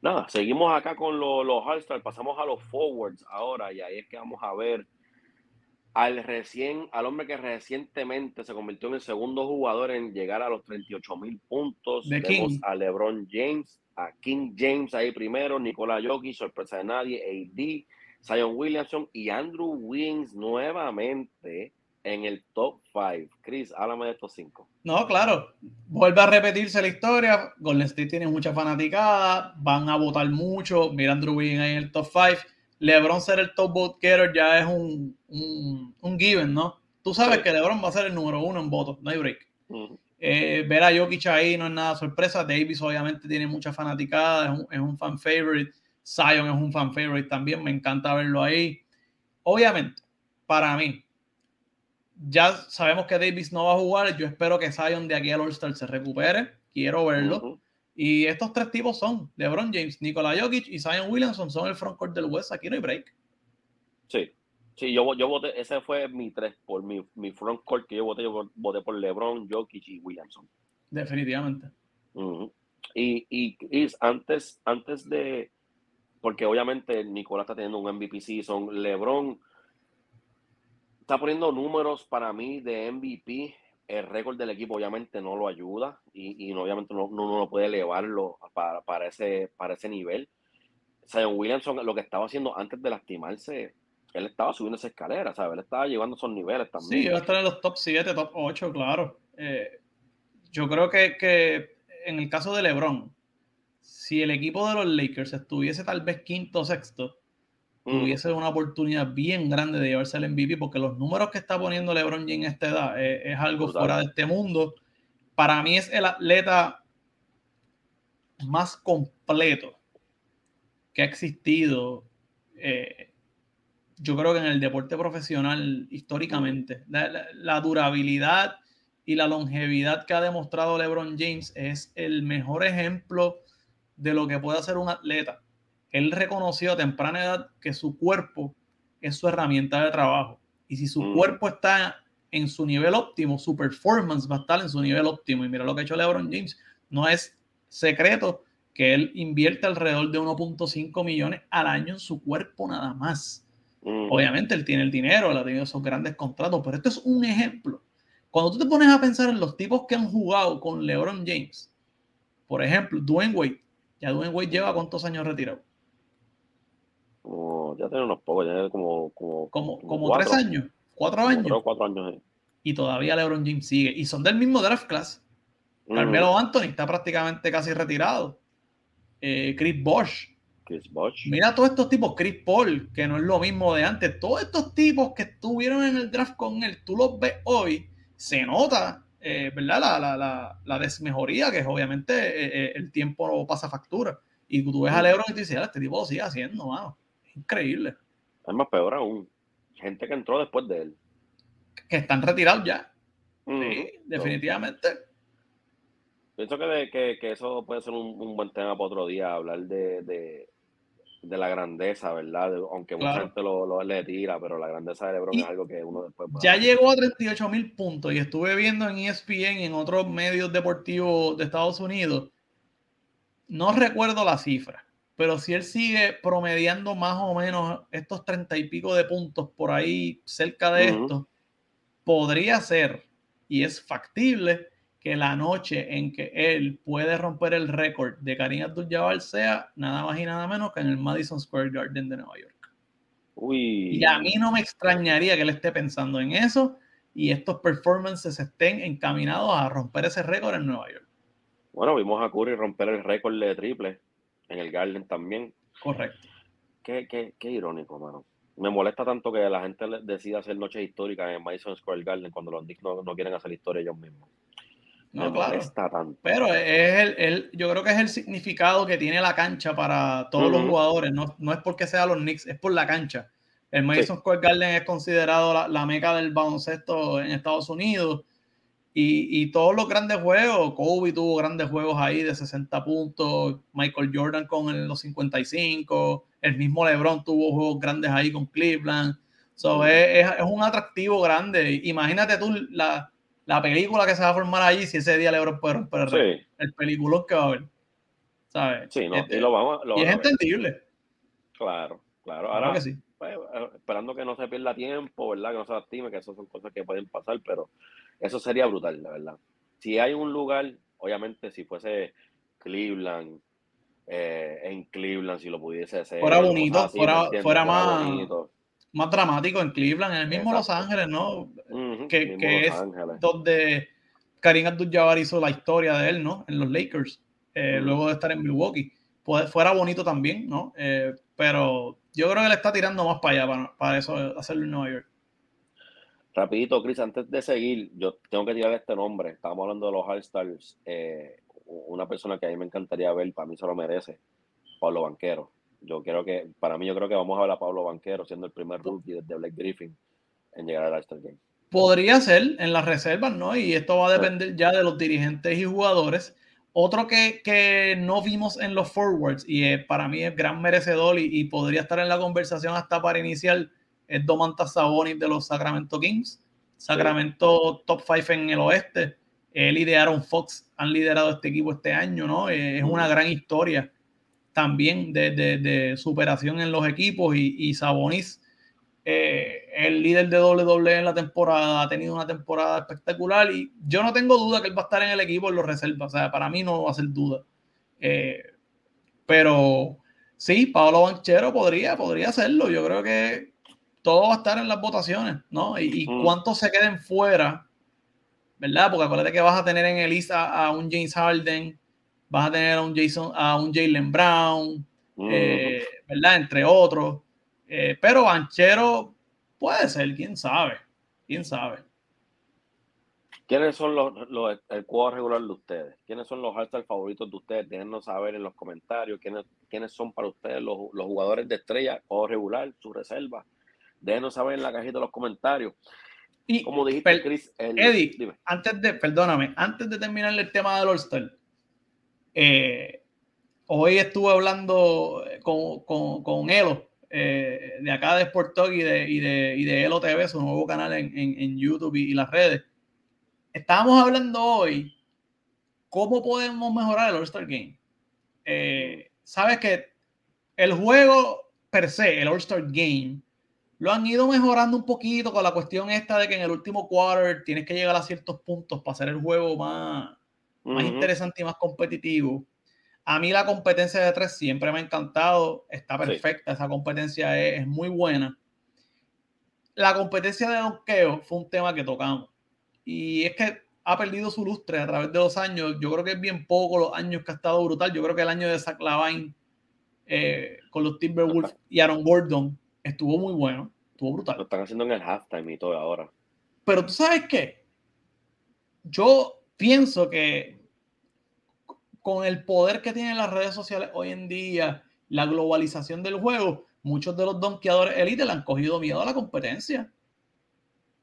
nada, seguimos acá con los, los All-Stars, pasamos a los Forwards ahora y ahí es que vamos a ver al recién, al hombre que recientemente se convirtió en el segundo jugador en llegar a los 38 mil puntos. Tenemos a LeBron James, a King James ahí primero, Nicolás Jokic, sorpresa de nadie, AD, Zion Williamson y Andrew Wings nuevamente en el top 5. Chris, háblame de estos cinco. No, claro. Vuelve a repetirse la historia. Golden State tiene mucha fanaticada, van a votar mucho. Mira Andrew Wiggins ahí en el top 5 LeBron ser el top vote getter ya es un, un, given, ¿no? Tú sabes que LeBron va a ser el número uno en votos, no hay break. Eh, ver a Jokic ahí no es nada sorpresa. Davis obviamente tiene mucha fanaticada, es un, fan favorite. Zion es un fan favorite también, me encanta verlo ahí. Obviamente, para mí, ya sabemos que Davis no va a jugar. Yo espero que Zion de aquí al All-Star se recupere. Quiero verlo. Y estos tres tipos son LeBron James, Nikola Jokic y Zion Williamson son el frontcourt del West. Aquí no hay break. Sí, sí, yo, yo voté, ese fue mi tres, por mi, mi frontcourt que yo voté, yo voté por LeBron, Jokic y Williamson. Definitivamente. y, y, antes, antes de, porque obviamente Nicolás está teniendo un MVP season, LeBron está poniendo números para mí de MVP el récord del equipo obviamente no lo ayuda y, y obviamente no, no, no, puede elevarlo para, para, ese, para ese nivel. Zion Williamson lo que estaba haciendo antes de lastimarse, él estaba subiendo esa escalera, ¿sabes? Él estaba llevando esos niveles también. Sí, iba a estar en los top 7, top 8, claro. Eh, yo creo que, que, en el caso de LeBron, si el equipo de los Lakers estuviese tal vez quinto o sexto, tuviese una oportunidad bien grande de llevarse el MVP, porque los números que está poniendo LeBron James en esta edad es, algo fuera de este mundo. Para mí es el atleta más completo que ha existido. Eh, yo creo que en el deporte profesional históricamente, la, durabilidad y la longevidad que ha demostrado LeBron James es el mejor ejemplo de lo que puede hacer un atleta él reconoció a temprana edad que su cuerpo es su herramienta de trabajo. Y si su mm. cuerpo está en su nivel óptimo, su performance va a estar en su nivel óptimo. Y mira lo que ha hecho LeBron James. No es secreto que él invierte alrededor de 1.5 millones al año en su cuerpo nada más. Mm. Obviamente él tiene el dinero, él ha tenido esos grandes contratos, pero esto es un ejemplo. Cuando tú te pones a pensar en los tipos que han jugado con LeBron James, por ejemplo, Dwayne Wade, ya Dwayne Wade lleva cuántos años retirado? Ya tiene unos pocos, ya tiene como. Como, como, tres años, cuatro años. cuatro años. Y todavía LeBron James sigue. Y son del mismo draft class. Carmelo Anthony está prácticamente casi retirado. Eh, Chris Bosch. Chris Bosch. Mira todos estos tipos, Chris Paul, que no es lo mismo de antes. Todos estos tipos que estuvieron en el draft con él, tú los ves hoy, se nota, eh, ¿verdad? La, la, la, la, desmejoría, que es obviamente eh, el tiempo pasa factura. Y tú ves a LeBron y te dices, este tipo lo sigue haciendo, mano. Increíble. Es más peor aún. Gente que entró después de él. Que están retirados ya. Sí, definitivamente. Pienso que, que, eso puede ser un, buen tema para otro día, hablar de, de, la grandeza, ¿verdad? aunque mucha gente lo, lo, le tira, pero la grandeza de LeBron es algo que uno después... Ya llegó a 38 mil puntos y estuve viendo en ESPN y en otros medios deportivos de Estados Unidos. No recuerdo la cifra, pero si él sigue promediando más o menos estos treinta y pico de puntos por ahí cerca de esto, podría ser y es factible que la noche en que él puede romper el récord de Karim Abdul-Jabbar sea nada más y nada menos que en el Madison Square Garden de Nueva York. Y a mí no me extrañaría que él esté pensando en eso y estos performances estén encaminados a romper ese récord en Nueva York. Bueno, vimos a Curry romper el récord de triple en el Garden también. Correcto. Qué, qué, qué irónico, mano. Me molesta tanto que la gente decida hacer noches históricas en Madison Square Garden cuando los Knicks no, quieren hacer historia ellos mismos. No, claro. Tanto. Pero es el, yo creo que es el significado que tiene la cancha para todos los jugadores. No, no, es porque sea los Knicks, es por la cancha. El Madison Square Garden es considerado la, la, meca del baloncesto en Estados Unidos. Y, todos los grandes juegos, Kobe tuvo grandes juegos ahí de 60 puntos, Michael Jordan con los 55, el mismo LeBron tuvo juegos grandes ahí con Cleveland. So, es, un atractivo grande. Imagínate tú la, película que se va a formar allí si ese día LeBron puede romper el, el peliculón que va a haber. ¿Sabes? Sí, no, este, y lo vamos, y es entendible. Claro, claro. Ahora, que sí. Pues, esperando que no se pierda tiempo, ¿verdad? Que no se lastime, que esas son cosas que pueden pasar, pero eso sería brutal, la verdad. Si hay un lugar, obviamente, si fuese Cleveland, eh, en Cleveland, si lo pudiese ser. Fuera bonito, fuera, más, más dramático en Cleveland, en el mismo Los Ángeles, ¿no? que, es donde Karim Abdul-Jabbar hizo la historia de él, ¿no? En los Lakers, eh, luego de estar en Milwaukee. Pues, fuera bonito también, ¿no? Eh, pero yo creo que le está tirando más para allá, para, para eso, hacerlo en Nueva York. Rapidito, Chris, antes de seguir, yo tengo que tirar este nombre. Estábamos hablando de los All-Stars. Eh, una persona que a mí me encantaría ver, para mí se lo merece, Pablo Banquero. Yo creo que, para mí, yo creo que vamos a ver a Pablo Banquero siendo el primer rookie desde Blake Griffin en llegar al All-Star Game. Podría ser en las reservas, ¿no? Y esto va a depender ya de los dirigentes y jugadores. Otro que, que no vimos en los forwards y eh, para mí es gran merecedor y, y podría estar en la conversación hasta para iniciar es Domantas Sabonis de los Sacramento Kings. Sacramento top 5 en el oeste. Él y de Aaron Fox han liderado este equipo este año, ¿no? Eh, es una gran historia también de, superación en los equipos y, y Sabonis, eh, el líder de WWE en la temporada, ha tenido una temporada espectacular y yo no tengo duda que él va a estar en el equipo en los reservas, o sea, para mí no va a ser duda. Eh, pero sí, Pablo Banchero podría, podría hacerlo, yo creo que todo va a estar en las votaciones, ¿no? Y, cuántos se queden fuera, ¿verdad? Porque acuérdate que vas a tener en Elisa a un James Harden, vas a tener a un Jason, a un Jalen Brown, eh, ¿verdad? Entre otros. Eh, pero Banchero puede ser, quién sabe. Quién sabe. ¿Quiénes son los, el cuadro regular de ustedes? ¿Quiénes son los hashtags favoritos de ustedes? Déjenos saber en los comentarios quiénes, quiénes son para ustedes los, jugadores de estrella, cuadro regular, su reserva. Déjenos saber en la cajita de los comentarios. Y como dijiste, Chris, Eddie, antes de, perdóname, antes de terminar el tema del All-Star, eh, hoy estuve hablando con, con, con Elo, eh, de acá de Sport Talk y de, y de, y de Elo TV, su nuevo canal en, en, YouTube y las redes estábamos hablando hoy cómo podemos mejorar el All-Star Game. Eh, Sabes que el juego per se, el All-Star Game, lo han ido mejorando un poquito con la cuestión esta de que en el último quarter tienes que llegar a ciertos puntos para hacer el juego más, más interesante y más competitivo. A mí la competencia de tres siempre me ha encantado, está perfecta, esa competencia es, es, muy buena. La competencia de donkeo fue un tema que tocamos. Y es que ha perdido su lustre a través de los años. Yo creo que es bien poco los años que ha estado brutal. Yo creo que el año de Zach Lavine eh, con los Timberwolves y Aaron Gordon estuvo muy bueno. Estuvo brutal. Lo están haciendo en el halftime y todo ahora. Pero tú sabes qué? Yo pienso que con el poder que tienen las redes sociales hoy en día, la globalización del juego, muchos de los donkeadores élite le han cogido miedo a la competencia.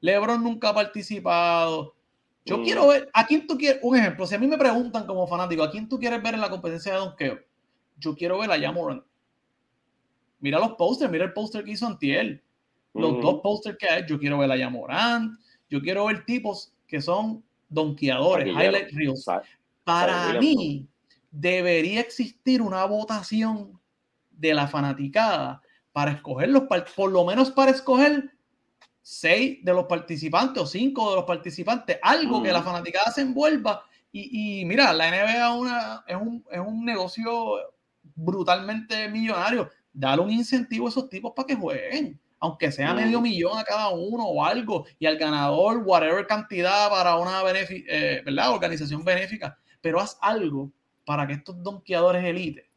LeBron nunca ha participado. Yo mm. quiero ver, ¿a quién tú quieres? Un ejemplo, si a mí me preguntan como fanático, ¿a quién tú quieres ver en la competencia de donkeo? Yo quiero ver a Yamoran. Mira los posters, mira el póster que hizo Antiel. Los mm. dos posters que hay, yo quiero ver a Yamoran. Yo quiero ver tipos que son donkeadores, highlight reels. Para mí, debería existir una votación de la fanaticada para escogerlos, por lo menos para escoger seis de los participantes o cinco de los participantes, algo que la fanaticada se envuelva. Y, mira, la NBA una, es, un, es un negocio brutalmente millonario. Dale un incentivo a esos tipos para que jueguen, aunque sea medio millón a cada uno o algo, y al ganador, whatever cantidad para una eh, ¿verdad? organización benéfica. Pero haz algo para que estos donkeadores elite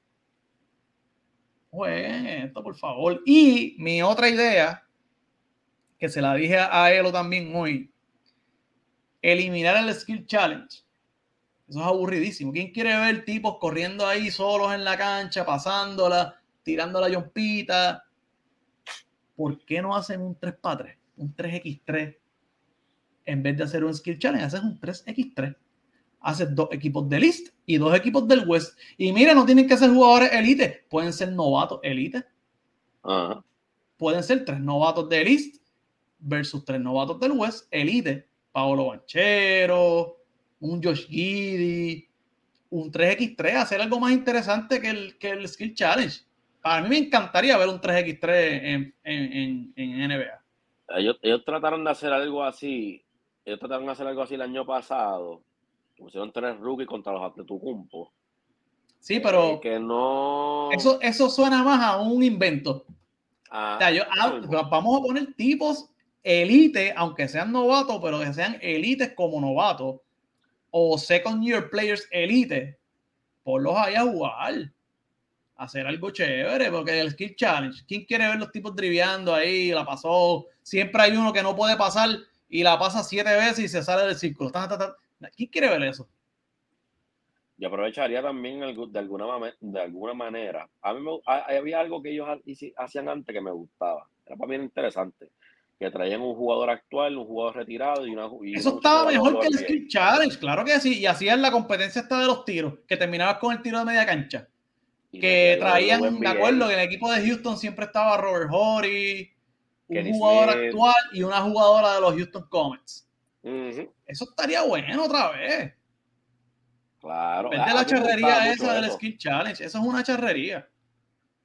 jueguen esto, por favor. Y mi otra idea que se la dije a Elo también hoy, eliminar el Skill Challenge. Eso es aburridísimo. ¿Quién quiere ver tipos corriendo ahí solos en la cancha, pasándola, tirando la yompita? ¿Por qué no hacen un 3x3? Un 3x3. En vez de hacer un Skill Challenge, haces un 3x3. Haces dos equipos de list y dos equipos del West. Y mira, no tienen que ser jugadores elite. Pueden ser novatos elite. Pueden ser tres novatos de list versus tres novatos del West, Elite, Paolo Banchero, un Josh Giddy, un 3x3, hacer algo más interesante que el, que el Skill Challenge. Para mí me encantaría ver un 3x3 en, en, en, NBA. Ellos, ellos, trataron de hacer algo así, ellos trataron de hacer algo así el año pasado, pusieron tres rookies contra los Atletucumpo. Sí, pero eh, que no... eso, eso suena más a un invento. Ah, ah, vamos a poner tipos elite, aunque sean novatos, pero que sean elites como novatos, o second year players elite, los ahí a jugar. Hacer algo chévere, porque el skill challenge. ¿Quién quiere ver los tipos driviando ahí? La pasó. Siempre hay uno que no puede pasar y la pasa siete veces y se sale del círculo. ¿Quién quiere ver eso? Yo aprovecharía también de alguna, de alguna manera. A mí había algo que ellos hacían antes que me gustaba. Era para mí interesante que traían un jugador actual, un jugador retirado y una. Eso estaba mejor que el Skill Challenge, claro que sí. Y hacían la competencia esta de los tiros, que terminabas con el tiro de media cancha. Que traían, me acuerdo que en el equipo de Houston siempre estaba Robert Horry, un jugador actual y una jugadora de los Houston Comets. Eso estaría bueno otra vez. Claro. Vente la charrería esa del Skill Challenge. Eso es una charrería.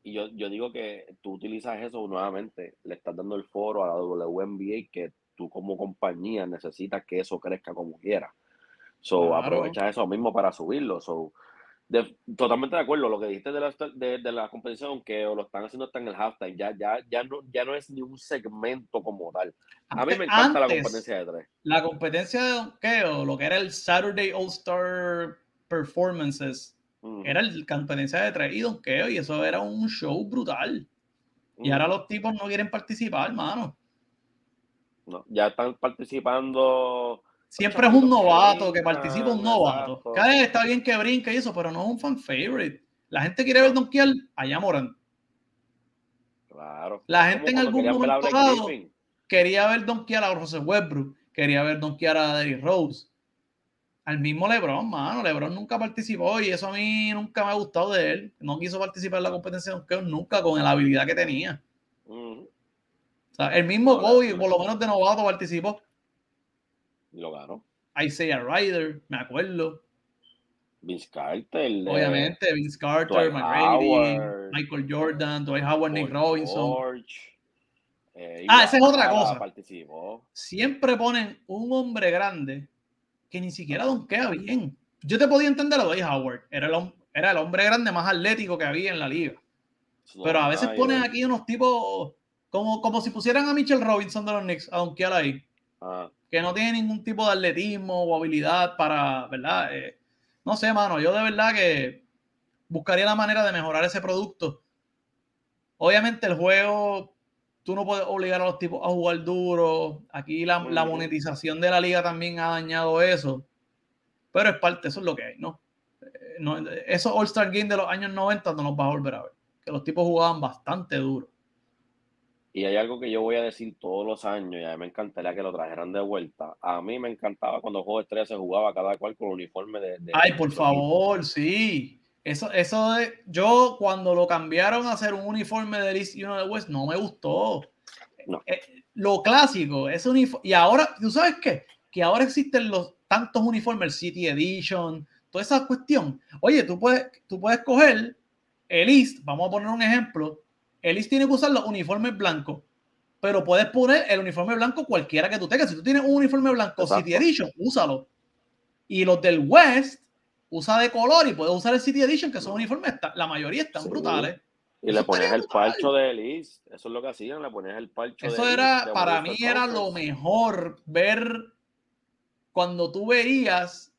Y yo, yo digo que tú utilizas eso nuevamente, le estás dando el foro a la WNBA que tú como compañía necesitas que eso crezca como quiera. So, aprovecha eso mismo para subirlo. So, totalmente de acuerdo. Lo que dijiste de la, de, la competición, que lo están haciendo hasta en el halftime, ya, ya, ya, no, ya no es ni un segmento como tal. A mí me encanta la competencia de tres. La competencia de donkeo, lo que era el Saturday All-Star Performances, era la competencia de tres y donkeo y eso era un show brutal. Y ahora los tipos no quieren participar, hermano. No, ya están participando. Siempre es un novato que participa un novato. Cada vez está bien que brinque y eso, pero no es un fan favorite. La gente quiere ver donkear allá Morant. Claro. La gente en algún momento dado quería ver donkear a Russell Westbrook, quería ver donkear a Derrick Rose. Al mismo LeBron, mano. LeBron nunca participó y eso a mí nunca me ha gustado de él. No quiso participar en la competencia de donkeo nunca con la habilidad que tenía. O sea, el mismo Kobe, por lo menos de novato, participó. Y lo ganó. Isaiah Ryder, me acuerdo. Vince Carter. Obviamente, Vince Carter, McGrady, Michael Jordan, Dwight Howard, Nick Robinson. Eh, ah, esa es otra cosa. Siempre ponen un hombre grande que ni siquiera donkea bien. Yo te podía entender a Dwight Howard. Era el, era el hombre grande más atlético que había en la liga. Pero a veces ponen aquí unos tipos como, como si pusieran a Mitchell Robinson de los Knicks a donkear ahí. Ah. Que no tiene ningún tipo de atletismo o habilidad para, ¿verdad? Eh, no sé, mano, yo de verdad que buscaría la manera de mejorar ese producto. Obviamente el juego, tú no puedes obligar a los tipos a jugar duro. Aquí la, monetización de la liga también ha dañado eso. Pero es parte, eso es lo que hay, ¿no? Eh, no esos All-Star Games de los años 90 no nos va a volver a ver. Que los tipos jugaban bastante duro. Y hay algo que yo voy a decir todos los años, y a mí me encantaría que lo trajeran de vuelta. A mí me encantaba cuando el juego de estrella se jugaba cada cual con uniforme de. Ay, por favor, sí. Eso, eso de, yo cuando lo cambiaron a hacer un uniforme de East y uno de West, no me gustó. No. Eh, lo clásico, ese uniforme. Y ahora, ¿tú sabes qué? Que ahora existen los tantos uniformes, el City Edition, toda esa cuestión. Oye, tú puedes, tú puedes coger el East, vamos a poner un ejemplo, Ellis tiene que usar los uniformes blancos, pero puedes poner el uniforme blanco cualquiera que tú tengas. Si tú tienes un uniforme blanco City Edition, úsalo. Y los del West, usa de color y puedes usar el City Edition, que son uniformes, la mayoría están brutales. Y le pones el parcho de Ellis, eso es lo que hacían, le pones el parcho Eso era, para mí era lo mejor, ver cuando tú veías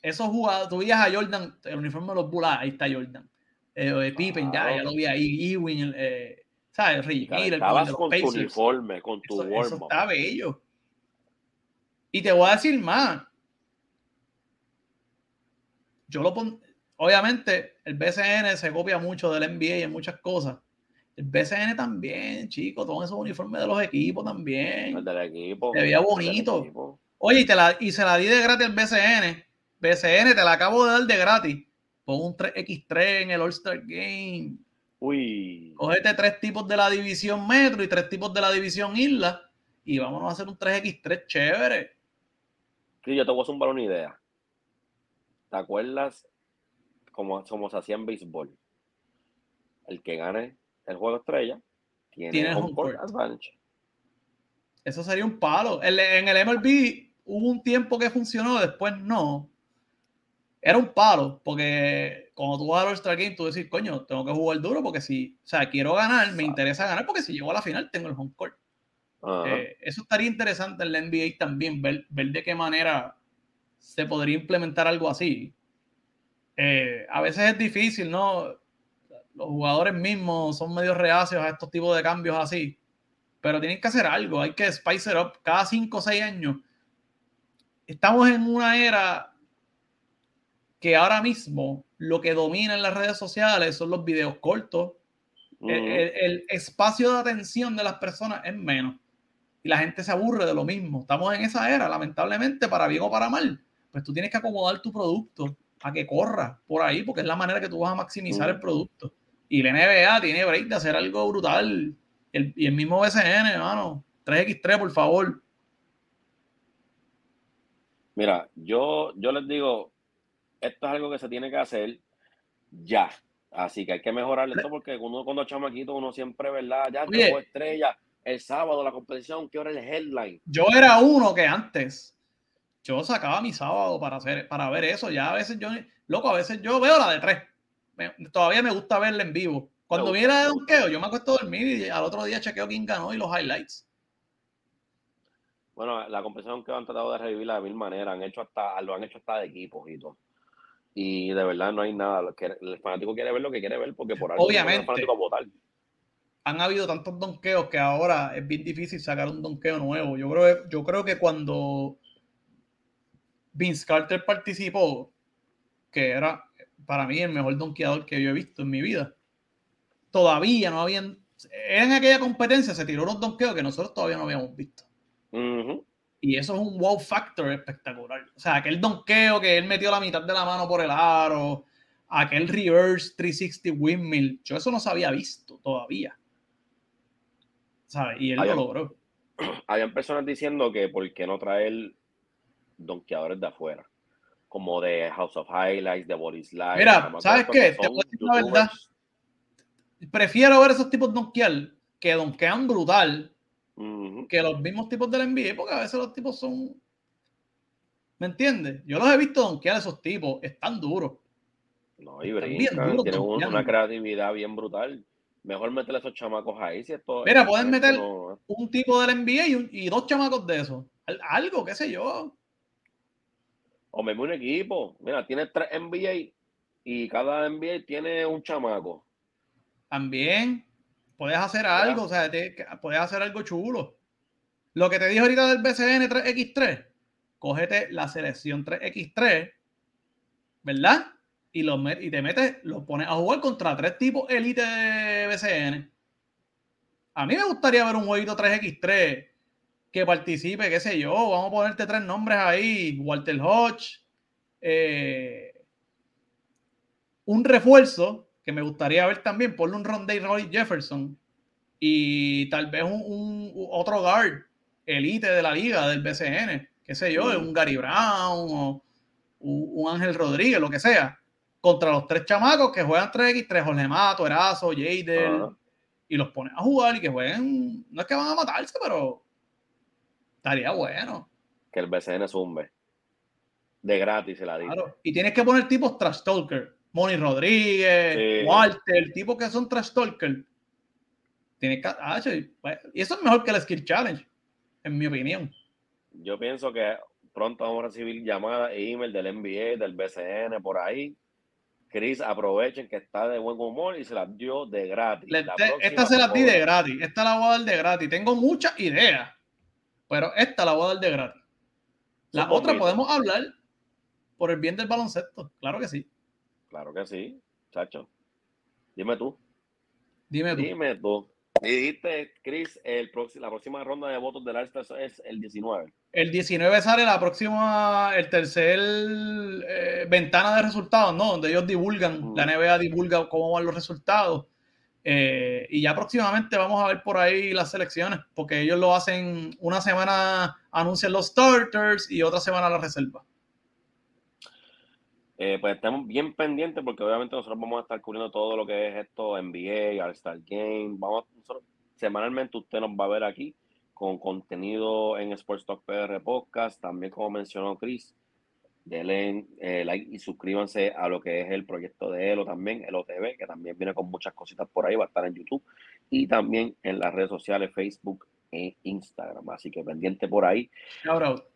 esos jugadores, tú veías a Jordan, el uniforme de los Bulls, ahí está Jordan eh, Pippen, ya, ya lo vi ahí, Ewing, eh, ¿sabes? Rick Estabas con tu uniforme, con tu eso, eso está bello. Y te voy a decir más. Yo lo pongo, obviamente, el BCN se copia mucho del NBA y en muchas cosas. El BCN también, chicos, todos esos uniformes de los equipos también. El del equipo. Veía bonito. Oye, y, te la, y se la di de gratis al BCN. BCN, te la acabo de dar de gratis. Pon un 3x3 en el All-Star Game. Uy. Cógete tres tipos de la división Metro y tres tipos de la división Isla y vámonos a hacer un 3x3 chévere. Sí, yo te voy a hacer un balón idea. ¿Te acuerdas cómo, se hacía en béisbol? El que gane el juego estrella tiene, un home advantage. Eso sería un palo. en el MLB hubo un tiempo que funcionó, después no era un palo, porque cuando tú vas al All-Star Game, tú decís, coño, tengo que jugar duro porque si, o sea, quiero ganar, me interesa ganar porque si llego a la final tengo el home court. Eh, eso estaría interesante en la NBA también, ver, de qué manera se podría implementar algo así. Eh, a veces es difícil, ¿no? Los jugadores mismos son medio reacios a estos tipos de cambios así, pero tienen que hacer algo, hay que spice it up cada 5 o 6 años. Estamos en una era que ahora mismo lo que domina en las redes sociales son los videos cortos. el, espacio de atención de las personas es menos. Y la gente se aburre de lo mismo. Estamos en esa era, lamentablemente, para bien o para mal. Pues tú tienes que acomodar tu producto a que corra por ahí, porque es la manera que tú vas a maximizar el producto. Y la NBA tiene break de hacer algo brutal. y el mismo BCN, hermano. 3x3, por favor. Mira, yo, yo les digo, esto es algo que se tiene que hacer ya. Así que hay que mejorar esto porque uno cuando chamaquito, uno siempre, ¿verdad? Ya tengo estrella. El sábado la competición, ¿qué hora es el headline? Yo era uno que antes, yo sacaba mi sábado para hacer, para ver eso. Ya a veces yo, loco, a veces yo veo la de tres. todavía me gusta verla en vivo. Cuando viene de donqueo, yo me acuesto a dormir y al otro día chequeo quién ganó y los highlights. Bueno, la competición que han tratado de revivirla de mil maneras, han hecho hasta, lo han hecho hasta de equipos y todo y de verdad no hay nada. El fanático quiere ver lo que quiere ver porque por algo Obviamente. el fanático votar. han habido tantos donkeos que ahora es bien difícil sacar un donkeo nuevo. Yo creo, yo creo que cuando Vince Carter participó, que era para mí el mejor donkeador que yo he visto en mi vida, todavía no habían. En aquella competencia se tiró unos donkeos que nosotros todavía no habíamos visto. Y eso es un wow factor espectacular. O sea, aquel donkeo que él metió la mitad de la mano por el aro, aquel reverse 360 windmill, yo eso no se había visto todavía. ¿Sabes? Y él lo logró. Habían personas diciendo que por qué no traer donkeadores de afuera, como de House of Highlights, de Boris Live. Mira, ¿sabes qué? Te voy a decir la verdad. Prefiero ver esos tipos donkear que donkean brutal que los mismos tipos del NBA, porque a veces los tipos son. ¿Me entiendes? Yo los he visto donkear esos tipos, están duros. No, y brincan, tienen una creatividad bien brutal. Mejor meterle a esos chamacos ahí. Si esto, Mira, pueden meter un tipo del NBA y, y, dos chamacos de esos. Algo, qué sé yo. O me un equipo. Mira, tiene tres NBA y cada NBA tiene un chamaco. También puedes hacer algo, o sea, puedes hacer algo chulo. Lo que te dije ahorita del BCN 3X3, cógete la selección 3X3, ¿verdad? Y, lo y te metes, lo pones a jugar contra tres tipos elite de BCN. A mí me gustaría ver un jueguito 3X3 que participe, qué sé yo, vamos a ponerte tres nombres ahí, Walter Hodge, eh, un refuerzo que me gustaría ver también, ponle un Ronday Roy Jefferson y tal vez un, otro guard elite de la liga del BCN, qué sé yo, un Gary Brown o un, Ángel Rodríguez, lo que sea, contra los tres chamacos que juegan 3x3, Jorge Mato, Erazo, Jader, y los pones a jugar y que jueguen, no es que van a matarse, pero estaría bueno. Que el BCN zumbe. De gratis se la digo. Claro. Y tienes que poner tipos trash talker. Moni Rodríguez, Walter, tipos que son trash talker. Tiene que, ah, pues, y eso es mejor que el Skill Challenge, en mi opinión. Yo pienso que pronto vamos a recibir llamadas e email del NBA, del BCN, por ahí. Chris, aprovechen que está de buen humor y se las dio de gratis. esta se las di de gratis. Esta la voy a dar de gratis. Tengo muchas ideas, pero esta la voy a dar de gratis. La otra podemos hablar por el bien del baloncesto. Claro que sí. Claro que sí, chacho. Dime tú. Dime tú. Dime tú. dijiste, Chris, el la próxima ronda de votos del all es el 19. El 19 sale la próxima, el tercer eh, ventana de resultados, ¿no? Donde ellos divulgan, la NBA divulga cómo van los resultados. Eh, y ya próximamente vamos a ver por ahí las selecciones, porque ellos lo hacen una semana, anuncian los starters y otra semana la reserva. Eh, pues estamos bien pendientes porque obviamente nosotros vamos a estar cubriendo todo lo que es esto NBA, All-Star Game. Vamos, semanalmente usted nos va a ver aquí con contenido en Sports Talk PR Podcast. También, como mencionó Chris, denle eh, like y suscríbanse a lo que es el proyecto de Elo también, el OTV, que también viene con muchas cositas por ahí, va a estar en YouTube y también en las redes sociales, Facebook e Instagram. Así que pendiente por ahí. Shout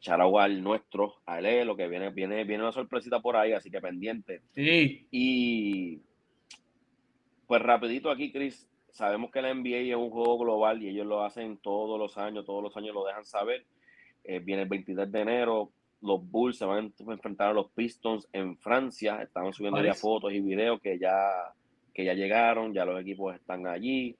Charagua al nuestro, a él, lo que viene, viene, viene una sorpresita por ahí, así que pendiente. Sí. Y pues rapidito aquí, Chris, sabemos que la NBA es un juego global y ellos lo hacen todos los años, todos los años lo dejan saber. Eh, viene el 23 de enero, los Bulls se van a enfrentar a los Pistons en Francia, estaban subiendo ya fotos y videos que ya, que ya llegaron, ya los equipos están allí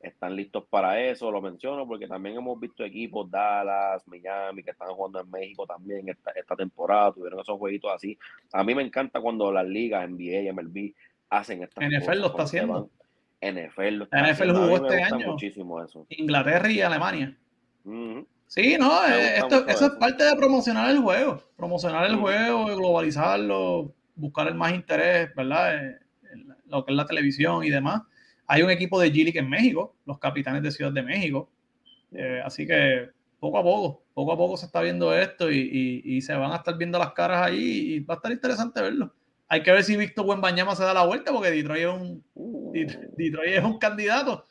están listos para eso, lo menciono porque también hemos visto equipos Dallas, Miami, que están jugando en México también esta, esta temporada, tuvieron esos jueguitos así. A mí me encanta cuando las ligas NBA y MLB hacen estas NFL lo está haciendo. NFL lo está NFL jugó este año. Muchísimo eso. Inglaterra y Alemania. Sí, no, eh, esto, eso, es parte de promocionar el juego, promocionar el juego, globalizarlo, buscar el más interés, ¿verdad? Eh, lo que es la televisión y demás. Hay un equipo de G-League en México, los capitanes de Ciudad de México. Eh, así que poco a poco, poco a poco se está viendo esto y, se van a estar viendo las caras ahí y va a estar interesante verlo. Hay que ver si Víctor Buenbañama se da la vuelta porque Detroit es un, uh. Detroit es un candidato.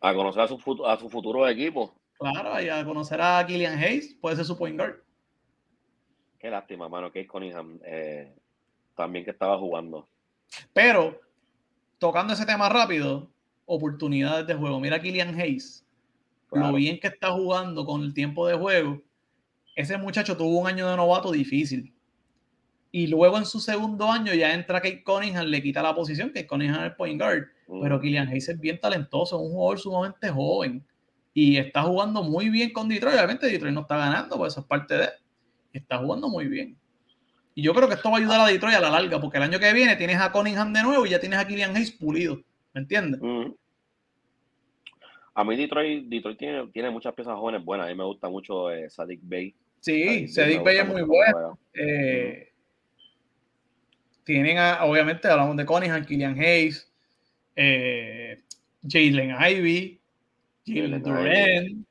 A conocer a su, a su futuro equipo. Claro, y a conocer a Killian Hayes, puede ser su point guard. Qué lástima, mano, que es Cunningham eh, también que estaba jugando. Pero tocando ese tema rápido, oportunidades de juego. Mira a Killian Hayes, lo bien que está jugando con el tiempo de juego. Ese muchacho tuvo un año de novato difícil. Y luego en su segundo año ya entra Kate Cunningham, le quita la posición, que Cunningham es el point guard. Pero Killian Hayes es bien talentoso, un jugador sumamente joven. Y está jugando muy bien con Detroit. Obviamente Detroit no está ganando, pues eso es parte de... Está jugando muy bien. Y yo creo que esto va a ayudar a Detroit a la larga, porque el año que viene tienes a Cunningham de nuevo y ya tienes a Killian Hayes pulido. ¿Me entiendes? A mí Detroit, Detroit tiene, tiene, muchas piezas jóvenes buenas. A mí me gusta mucho eh, Sadik Bay. Sí, Sadik Bay es muy bueno. Eh, tienen, obviamente, hablamos de Cunningham, Killian Hayes, eh, Jalen Ivy, Jalen Durant.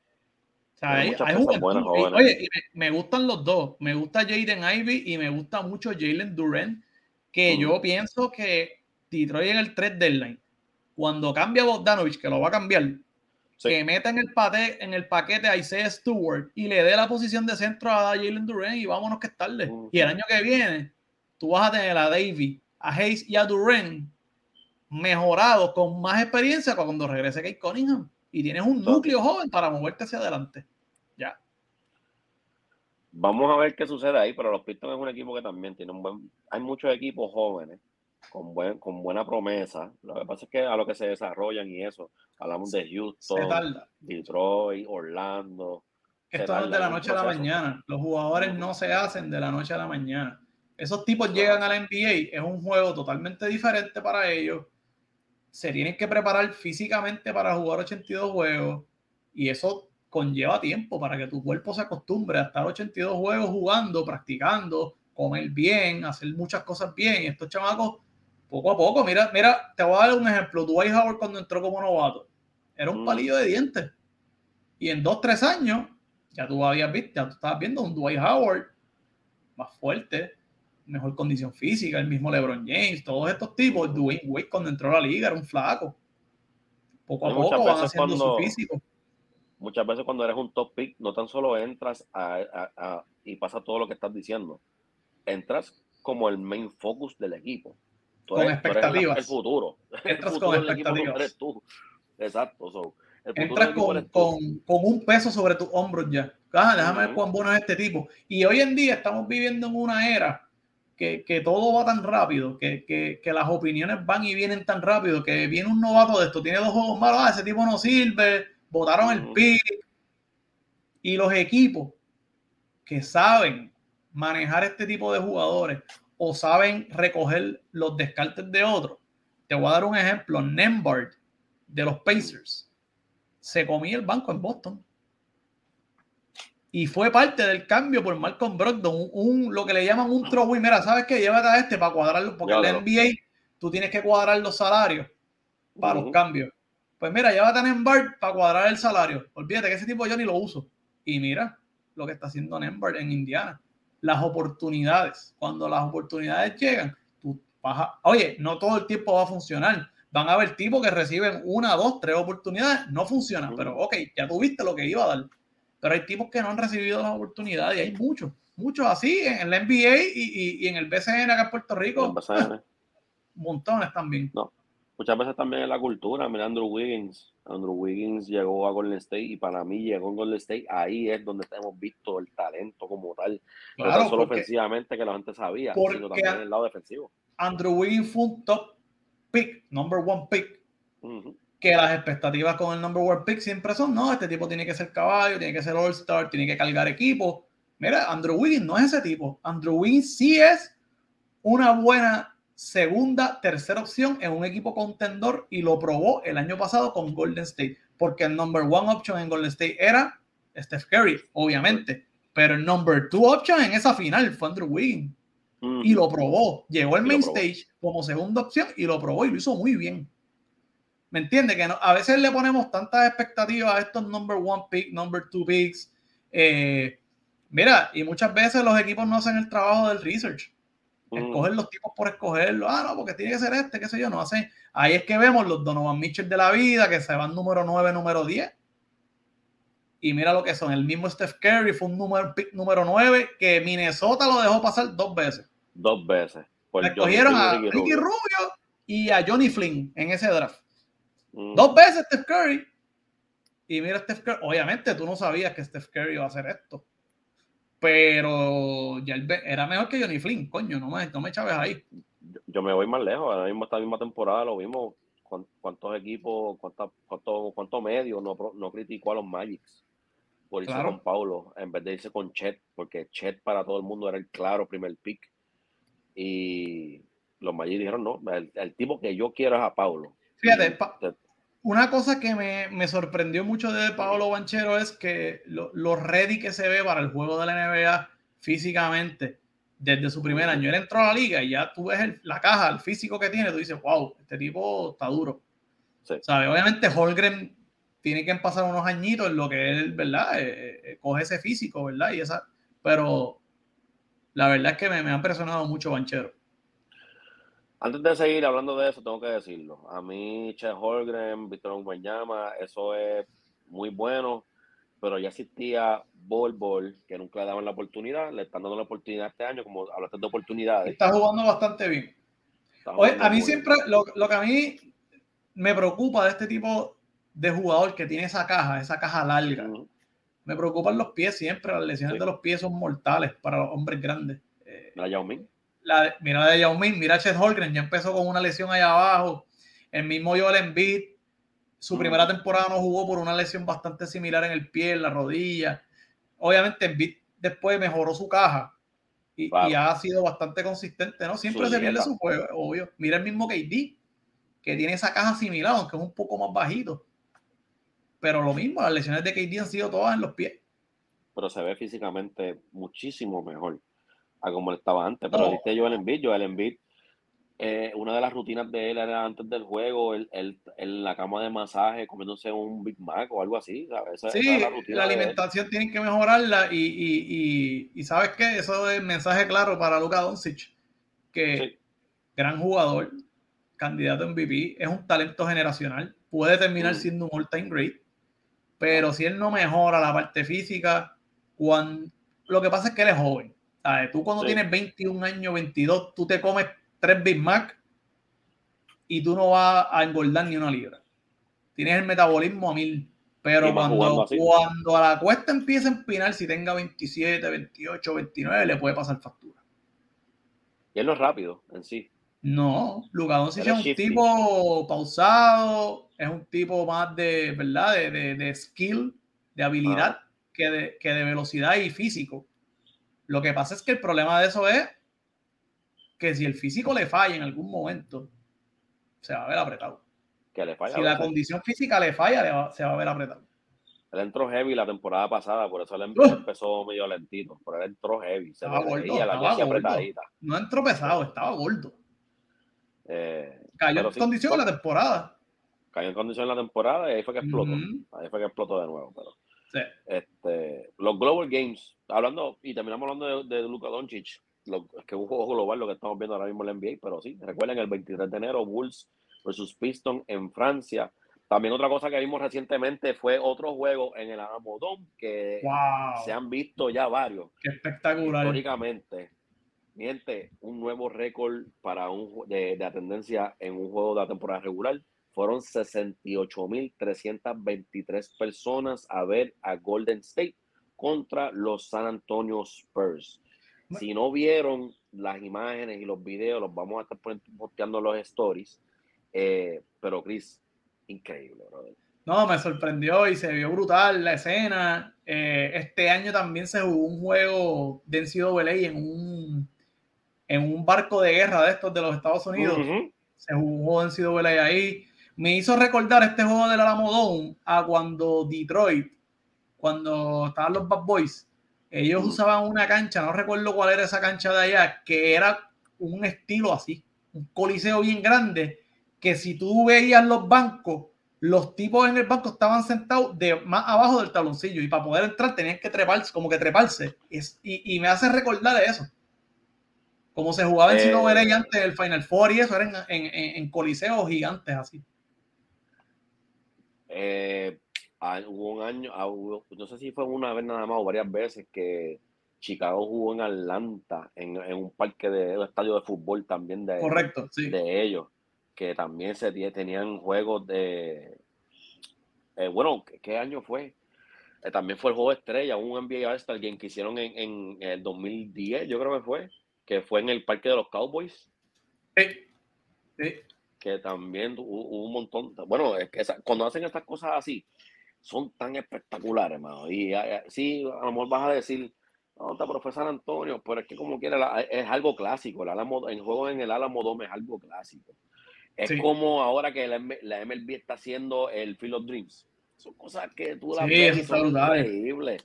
O sea, hay, hay Oye, me, gustan los dos. Me gusta Jaden Ivy y me gusta mucho Jalen Durant, que yo pienso que Detroit en el 3 deadline, cuando cambia Bogdanovich, que lo va a cambiar, que meta en el, pate, en el paquete a Isaiah Stewart y le dé la posición de centro a Jalen Durant y vámonos que es tarde. Y el año que viene, tú vas a tener a Davy, a Hayes y a Durant mejorados con más experiencia cuando regrese Kate Cunningham y tienes un núcleo joven para moverte hacia adelante. Ya. Vamos a ver qué sucede ahí, pero los Pistons es un equipo que también tiene un buen. Hay muchos equipos jóvenes con, buen, con buena promesa. Lo que pasa es que a lo que se desarrollan y eso, hablamos de Houston, Detroit, Orlando. Esto no es de la noche a la mañana. Los jugadores no se hacen de la noche a la mañana. Esos tipos llegan a la NBA, es un juego totalmente diferente para ellos se tienen que preparar físicamente para jugar 82 juegos y eso conlleva tiempo para que tu cuerpo se acostumbre a estar 82 juegos jugando, practicando, comer bien, hacer muchas cosas bien. Y estos chamacos, poco a poco, mira, mira, te voy a dar un ejemplo. Dwight Howard cuando entró como novato, era un mm. palillo de dientes. Y en dos, tres años, ya tú habías visto, ya tú estabas viendo un Dwight Howard más fuerte, mejor condición física, el mismo LeBron James, todos estos tipos, Dwayne Wade cuando entró a la liga era un flaco. Poco a poco van haciendo su físico. Muchas veces cuando eres un top pick, no tan solo entras y pasa todo lo que estás diciendo, entras como el main focus del equipo. con expectativas. el futuro. Entras el futuro con expectativas. tú. Exacto. entras con, con, con, un peso sobre tus hombros ya. Ah, déjame ver cuán bueno es este tipo. Y hoy en día estamos viviendo en una era que, todo va tan rápido, que, las opiniones van y vienen tan rápido, que viene un novato de esto, tiene dos juegos malos, ah, ese tipo no sirve, votaron el pick. Y los equipos que saben manejar este tipo de jugadores o saben recoger los descartes de otros. Te voy a dar un ejemplo. Nembard de los Pacers se comía el banco en Boston y fue parte del cambio por Malcolm Brogdon, un, lo que le llaman un throw Mira, ¿sabes qué? Llévate a este para cuadrarlo, porque en la NBA tú tienes que cuadrar los salarios para los cambios. Pues mira, llévate a Nembard para cuadrar el salario. Olvídate que ese tipo yo ni lo uso. Y mira lo que está haciendo Nembard en Indiana. Las oportunidades. Cuando las oportunidades llegan, tú vas Oye, no todo el tiempo va a funcionar. Van a haber tipos que reciben una, dos, tres oportunidades. No funcionan, pero ok, ya tuviste lo que iba a dar pero hay tipos que no han recibido las oportunidades y hay muchos, muchos así en la NBA y, en el BCN acá en Puerto Rico. montones también. No. Muchas veces también en la cultura, mira Andrew Wiggins. Andrew Wiggins llegó a Golden State y para mí llegó a Golden State. Ahí es donde hemos visto el talento como tal. no solo ofensivamente que la gente sabía, sino también en el lado defensivo. Andrew Wiggins fue un top pick, number one pick que las expectativas con el number one pick siempre son, no, este tipo tiene que ser caballo, tiene que ser all-star, tiene que cargar equipo. Mira, Andrew Wiggins no es ese tipo. Andrew Wiggins sí es una buena segunda, tercera opción en un equipo contendor y lo probó el año pasado con Golden State, porque el number one option en Golden State era Steph Curry, obviamente, pero el number two option en esa final fue Andrew Wiggins. Y lo probó. Llegó al main stage como segunda opción y lo probó y lo hizo muy bien. ¿Me entiende? Que a veces le ponemos tantas expectativas a estos number one pick, number two picks. Eh, mira, y muchas veces los equipos no hacen el trabajo del research. Mm. Escoger los tipos por escogerlo. Ah, no, porque tiene que ser este, qué sé yo, no hacen. Ahí es que vemos los Donovan Mitchell de la vida, que se van número 9, número 10. Y mira lo que son. El mismo Steph Curry fue un número, pick número 9 que Minnesota lo dejó pasar dos veces. Dos veces. Escogieron a Ricky Rubio y a Johnny Flynn en ese draft. Mm. Dos veces Steph Curry. Y mira Steph Curry. Obviamente tú no sabías que Steph Curry iba a hacer esto. Pero ya era mejor que Johnny Flynn, coño, no me, no me chaves ahí. Yo, me voy más lejos, ahora mismo esta misma temporada lo vimos, cuántos equipos, cuántos cuánto, cuánto medios no, no criticó a los Magics por irse con Paulo en vez de irse con Chet, porque Chet para todo el mundo era el claro primer pick. Y los Magics dijeron, no, el, tipo que yo quiero es a Paulo. Fíjate, una cosa que me, sorprendió mucho de Pablo Banchero es que lo, ready que se ve para el juego de la NBA físicamente desde su primer año. Él entró a la liga y ya tú ves la caja, el físico que tiene, tú dices, wow, este tipo está duro. Obviamente Holgren tiene que pasar unos añitos en lo que él, ¿verdad? Eh, eh, coge ese físico, ¿verdad? Y esa, pero la verdad es que me, me ha impresionado mucho Banchero. Antes de seguir hablando de eso, tengo que decirlo. A mí, Che Holgren, Víctor Guanyama, eso es muy bueno, pero ya existía Bol Bol, que nunca le daban la oportunidad, le están dando la oportunidad este año, como hablaste de oportunidades. Está jugando bastante bien. a mí siempre, lo, que a mí me preocupa de este tipo de jugador que tiene esa caja, esa caja larga, me preocupan los pies siempre, las lesiones de los pies son mortales para los hombres grandes. la Yao mira de Yao Ming, mira Chet Holgren, ya empezó con una lesión allá abajo. El mismo Joel Embiid, su mm. primera temporada no jugó por una lesión bastante similar en el pie, en la rodilla. Obviamente Embiid después mejoró su caja y, ha sido bastante consistente, ¿no? Siempre se pierde su juego, obvio. Mira el mismo KD, que tiene esa caja similar, aunque es un poco más bajito. Pero lo mismo, las lesiones de KD han sido todas en los pies. Pero se ve físicamente muchísimo mejor a como él estaba antes. Pero viste Joel Embiid, Joel Embiid, eh, una de las rutinas de él era antes del juego, él, en la cama de masaje comiéndose un Big Mac o algo así. sí, la, alimentación tienen que mejorarla y, y, y, ¿sabes qué? Eso es mensaje claro para Luka Doncic, que gran jugador, candidato en MVP, es un talento generacional, puede terminar mm. siendo un all-time great, pero si él no mejora la parte física, cuando, lo que pasa es que él es joven Tú cuando tienes 21 años, 22, tú te comes tres Big Mac y tú no vas a engordar ni una libra. Tienes el metabolismo a mil. Pero cuando, cuando a la cuesta empieza a empinar, si tenga 27, 28, 29, le puede pasar factura. Y es lo rápido en sí. No, Luka es un tipo pausado, es un tipo más de, ¿verdad? De, de, skill, de habilidad, ah. que, de, que de velocidad y físico. Lo que pasa es que el problema de eso es que si el físico le falla en algún momento, se va a ver apretado. Que le falla, si la condición física le falla, se va a ver apretado. Él entró heavy la temporada pasada, por eso él empezó medio lentito. Pero él entró heavy, se estaba gordo, la apretadita. No entró pesado, estaba gordo. Eh, cayó en condición en la temporada. Cayó en condición en la temporada y ahí fue que explotó. Ahí fue que explotó de nuevo. Pero este, los Global Games, hablando, y terminamos hablando de, de Luka Doncic, lo, es que es un juego global lo que estamos viendo ahora mismo en la NBA, pero sí, recuerden el 23 de enero, Bulls versus Piston en Francia. También otra cosa que vimos recientemente fue otro juego en el Alamodón que se han visto ya varios. Qué espectacular. Históricamente, miente, un nuevo récord para un de, de atendencia en un juego de la temporada regular fueron 68.323 personas a ver a Golden State contra los San Antonio Spurs. Si no vieron las imágenes y los videos, los vamos a estar posteando los stories. Eh, pero Chris, increíble, brother. No, me sorprendió y se vio brutal la escena. Eh, este año también se jugó un juego de NCAA en un, en un barco de guerra de estos de los Estados Unidos. Se jugó NCAA ahí me hizo recordar este juego del Alamodón a cuando Detroit, cuando estaban los Bad Boys, ellos usaban una cancha, no recuerdo cuál era esa cancha de allá, que era un estilo así, un coliseo bien grande, que si tú veías los bancos, los tipos en el banco estaban sentados de más abajo del tabloncillo y para poder entrar tenían que treparse, como que treparse. y, me hace recordar eso. Como se jugaba en Sino eh, antes del Final Four y eso, eran en, en, en coliseos gigantes así. Eh, hubo un año, ah, no sé si fue una vez nada más o varias veces que Chicago jugó en Atlanta, en, un parque de un estadio de fútbol también de, Correcto, de ellos, que también se tenían juegos de. Eh, bueno, ¿qué, año fue? Eh, también fue el juego de estrella, un NBA All-Star Game que hicieron en, en, el 2010, yo creo que fue, que fue en el Parque de los Cowboys. Sí. sí. Que también hubo, un montón. Bueno, es que cuando hacen estas cosas así, son tan espectaculares, hermano. Y sí, a lo mejor vas a decir, no, está profesor Antonio, pero es que como quiera, es algo clásico. El, Alamo, el juego en el Alamo Dome es algo clásico. Es como ahora que la, MLB está haciendo el Field of Dreams. Son cosas que tú las ves y son increíbles.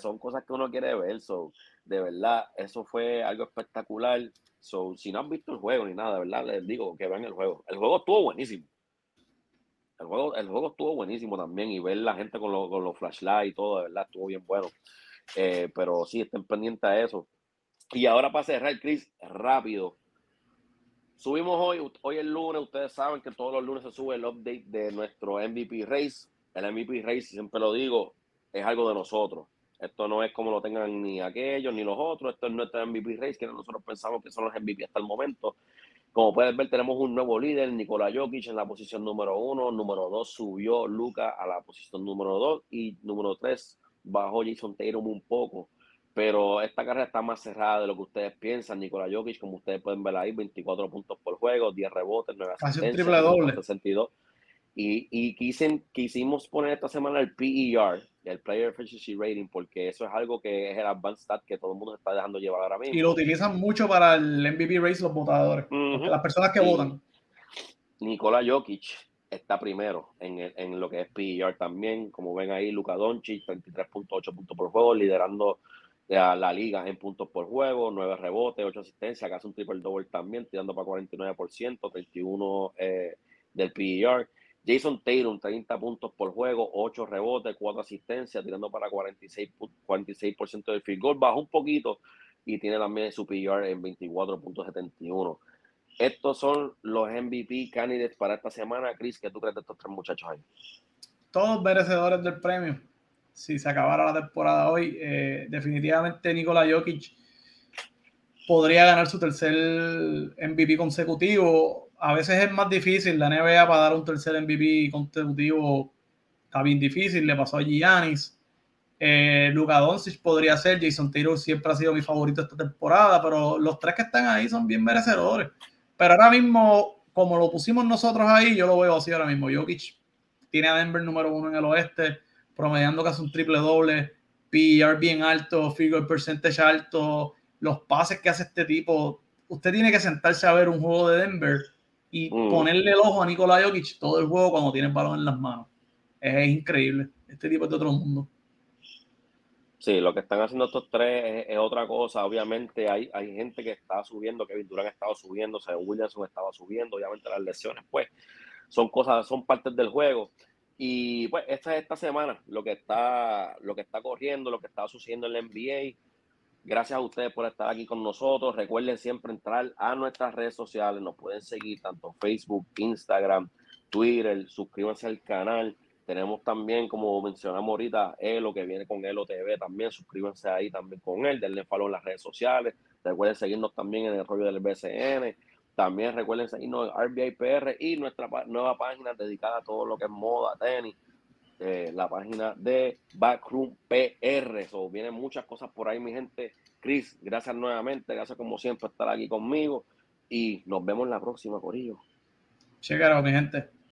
Son cosas que uno quiere ver. So, de verdad, eso fue algo espectacular. So, si no han visto el juego ni nada, de verdad, les digo que vean el juego. El juego estuvo buenísimo. El juego, el juego estuvo buenísimo también y ver la gente con, con los flashlights y todo, de verdad, estuvo bien bueno. Eh, pero sí, estén pendientes a eso. Y ahora para cerrar, Chris, rápido. Subimos hoy, hoy es lunes, ustedes saben que todos los lunes se sube el update de nuestro MVP Race. El MVP Race, siempre lo digo, es algo de nosotros. Esto no es como lo tengan ni aquellos ni los otros. Esto es nuestro MVP Race, que nosotros pensamos que son los MVP hasta el momento. Como puedes ver, tenemos un nuevo líder, Nikola Jokic en la posición número uno. Número dos subió Luca a la posición número dos. Y número tres bajó Jason Tatum un poco pero esta carrera está más cerrada de lo que ustedes piensan. Nikola Jokic, como ustedes pueden ver ahí, 24 puntos por juego, 10 rebotes, 9 asistencias, triple doble. 62. Y, y quisimos poner esta semana el PER, el Player Efficiency Rating, porque eso es algo que es el advanced stat que todo el mundo está dejando llevar ahora mismo. Y lo utilizan mucho para el MVP race los votadores, las personas que votan. Nikola Jokic está primero en, en, lo que es PER también. Como ven ahí, Luka Doncic, 33.8 puntos por juego, liderando la liga en puntos por juego, 9 rebotes, 8 asistencias, casi un triple double también, tirando para 49%, 31 eh, del PER. Jason Taylor, 30 puntos por juego, 8 rebotes, 4 asistencias, tirando para 46%, 46 del field goal, bajó un poquito y tiene también su PER en 24.71. Estos son los MVP candidates para esta semana. Chris, ¿qué tú crees de estos tres muchachos ahí? Todos merecedores del premio si se acabara la temporada hoy, eh, definitivamente Nikola Jokic podría ganar su tercer MVP consecutivo. A veces es más difícil, la NBA para dar un tercer MVP consecutivo está bien difícil, le pasó a Giannis. Eh, Doncic podría ser, Jason Taylor siempre ha sido mi favorito esta temporada, pero los tres que están ahí son bien merecedores. Pero ahora mismo, como lo pusimos nosotros ahí, yo lo veo así ahora mismo. Jokic tiene a Denver número uno en el oeste promediando casi un triple doble, PR bien alto, figure percentage alto, los pases que hace este tipo. Usted tiene que sentarse a ver un juego de Denver y mm. ponerle el ojo a Nikola Jokic todo el juego cuando tiene el balón en las manos. Es increíble. Este tipo es de otro mundo. Sí, lo que están haciendo estos tres es, otra cosa. Obviamente hay, hay gente que está subiendo, Kevin Durant ha estado subiendo, Sam Williamson estaba subiendo, obviamente las lesiones, pues, son cosas, son partes del juego. Y pues esta es esta semana lo que está, lo que está corriendo, lo que está sucediendo en la NBA. Gracias a ustedes por estar aquí con nosotros. Recuerden siempre entrar a nuestras redes sociales. Nos pueden seguir tanto Facebook, Instagram, Twitter. Suscríbanse al canal. Tenemos también, como mencionamos ahorita, Elo, que viene con Elo TV también. Suscríbanse ahí también con él. Denle follow en las redes sociales. Recuerden seguirnos también en el rollo del BCN. También recuerden seguirnos en RBI PR y nuestra nueva página dedicada a todo lo que es moda, tenis, eh, la página de Backroom PR. So, vienen muchas cosas por ahí, mi gente. Chris, gracias nuevamente, gracias como siempre estar aquí conmigo y nos vemos la próxima, Corillo. Chequero, mi gente.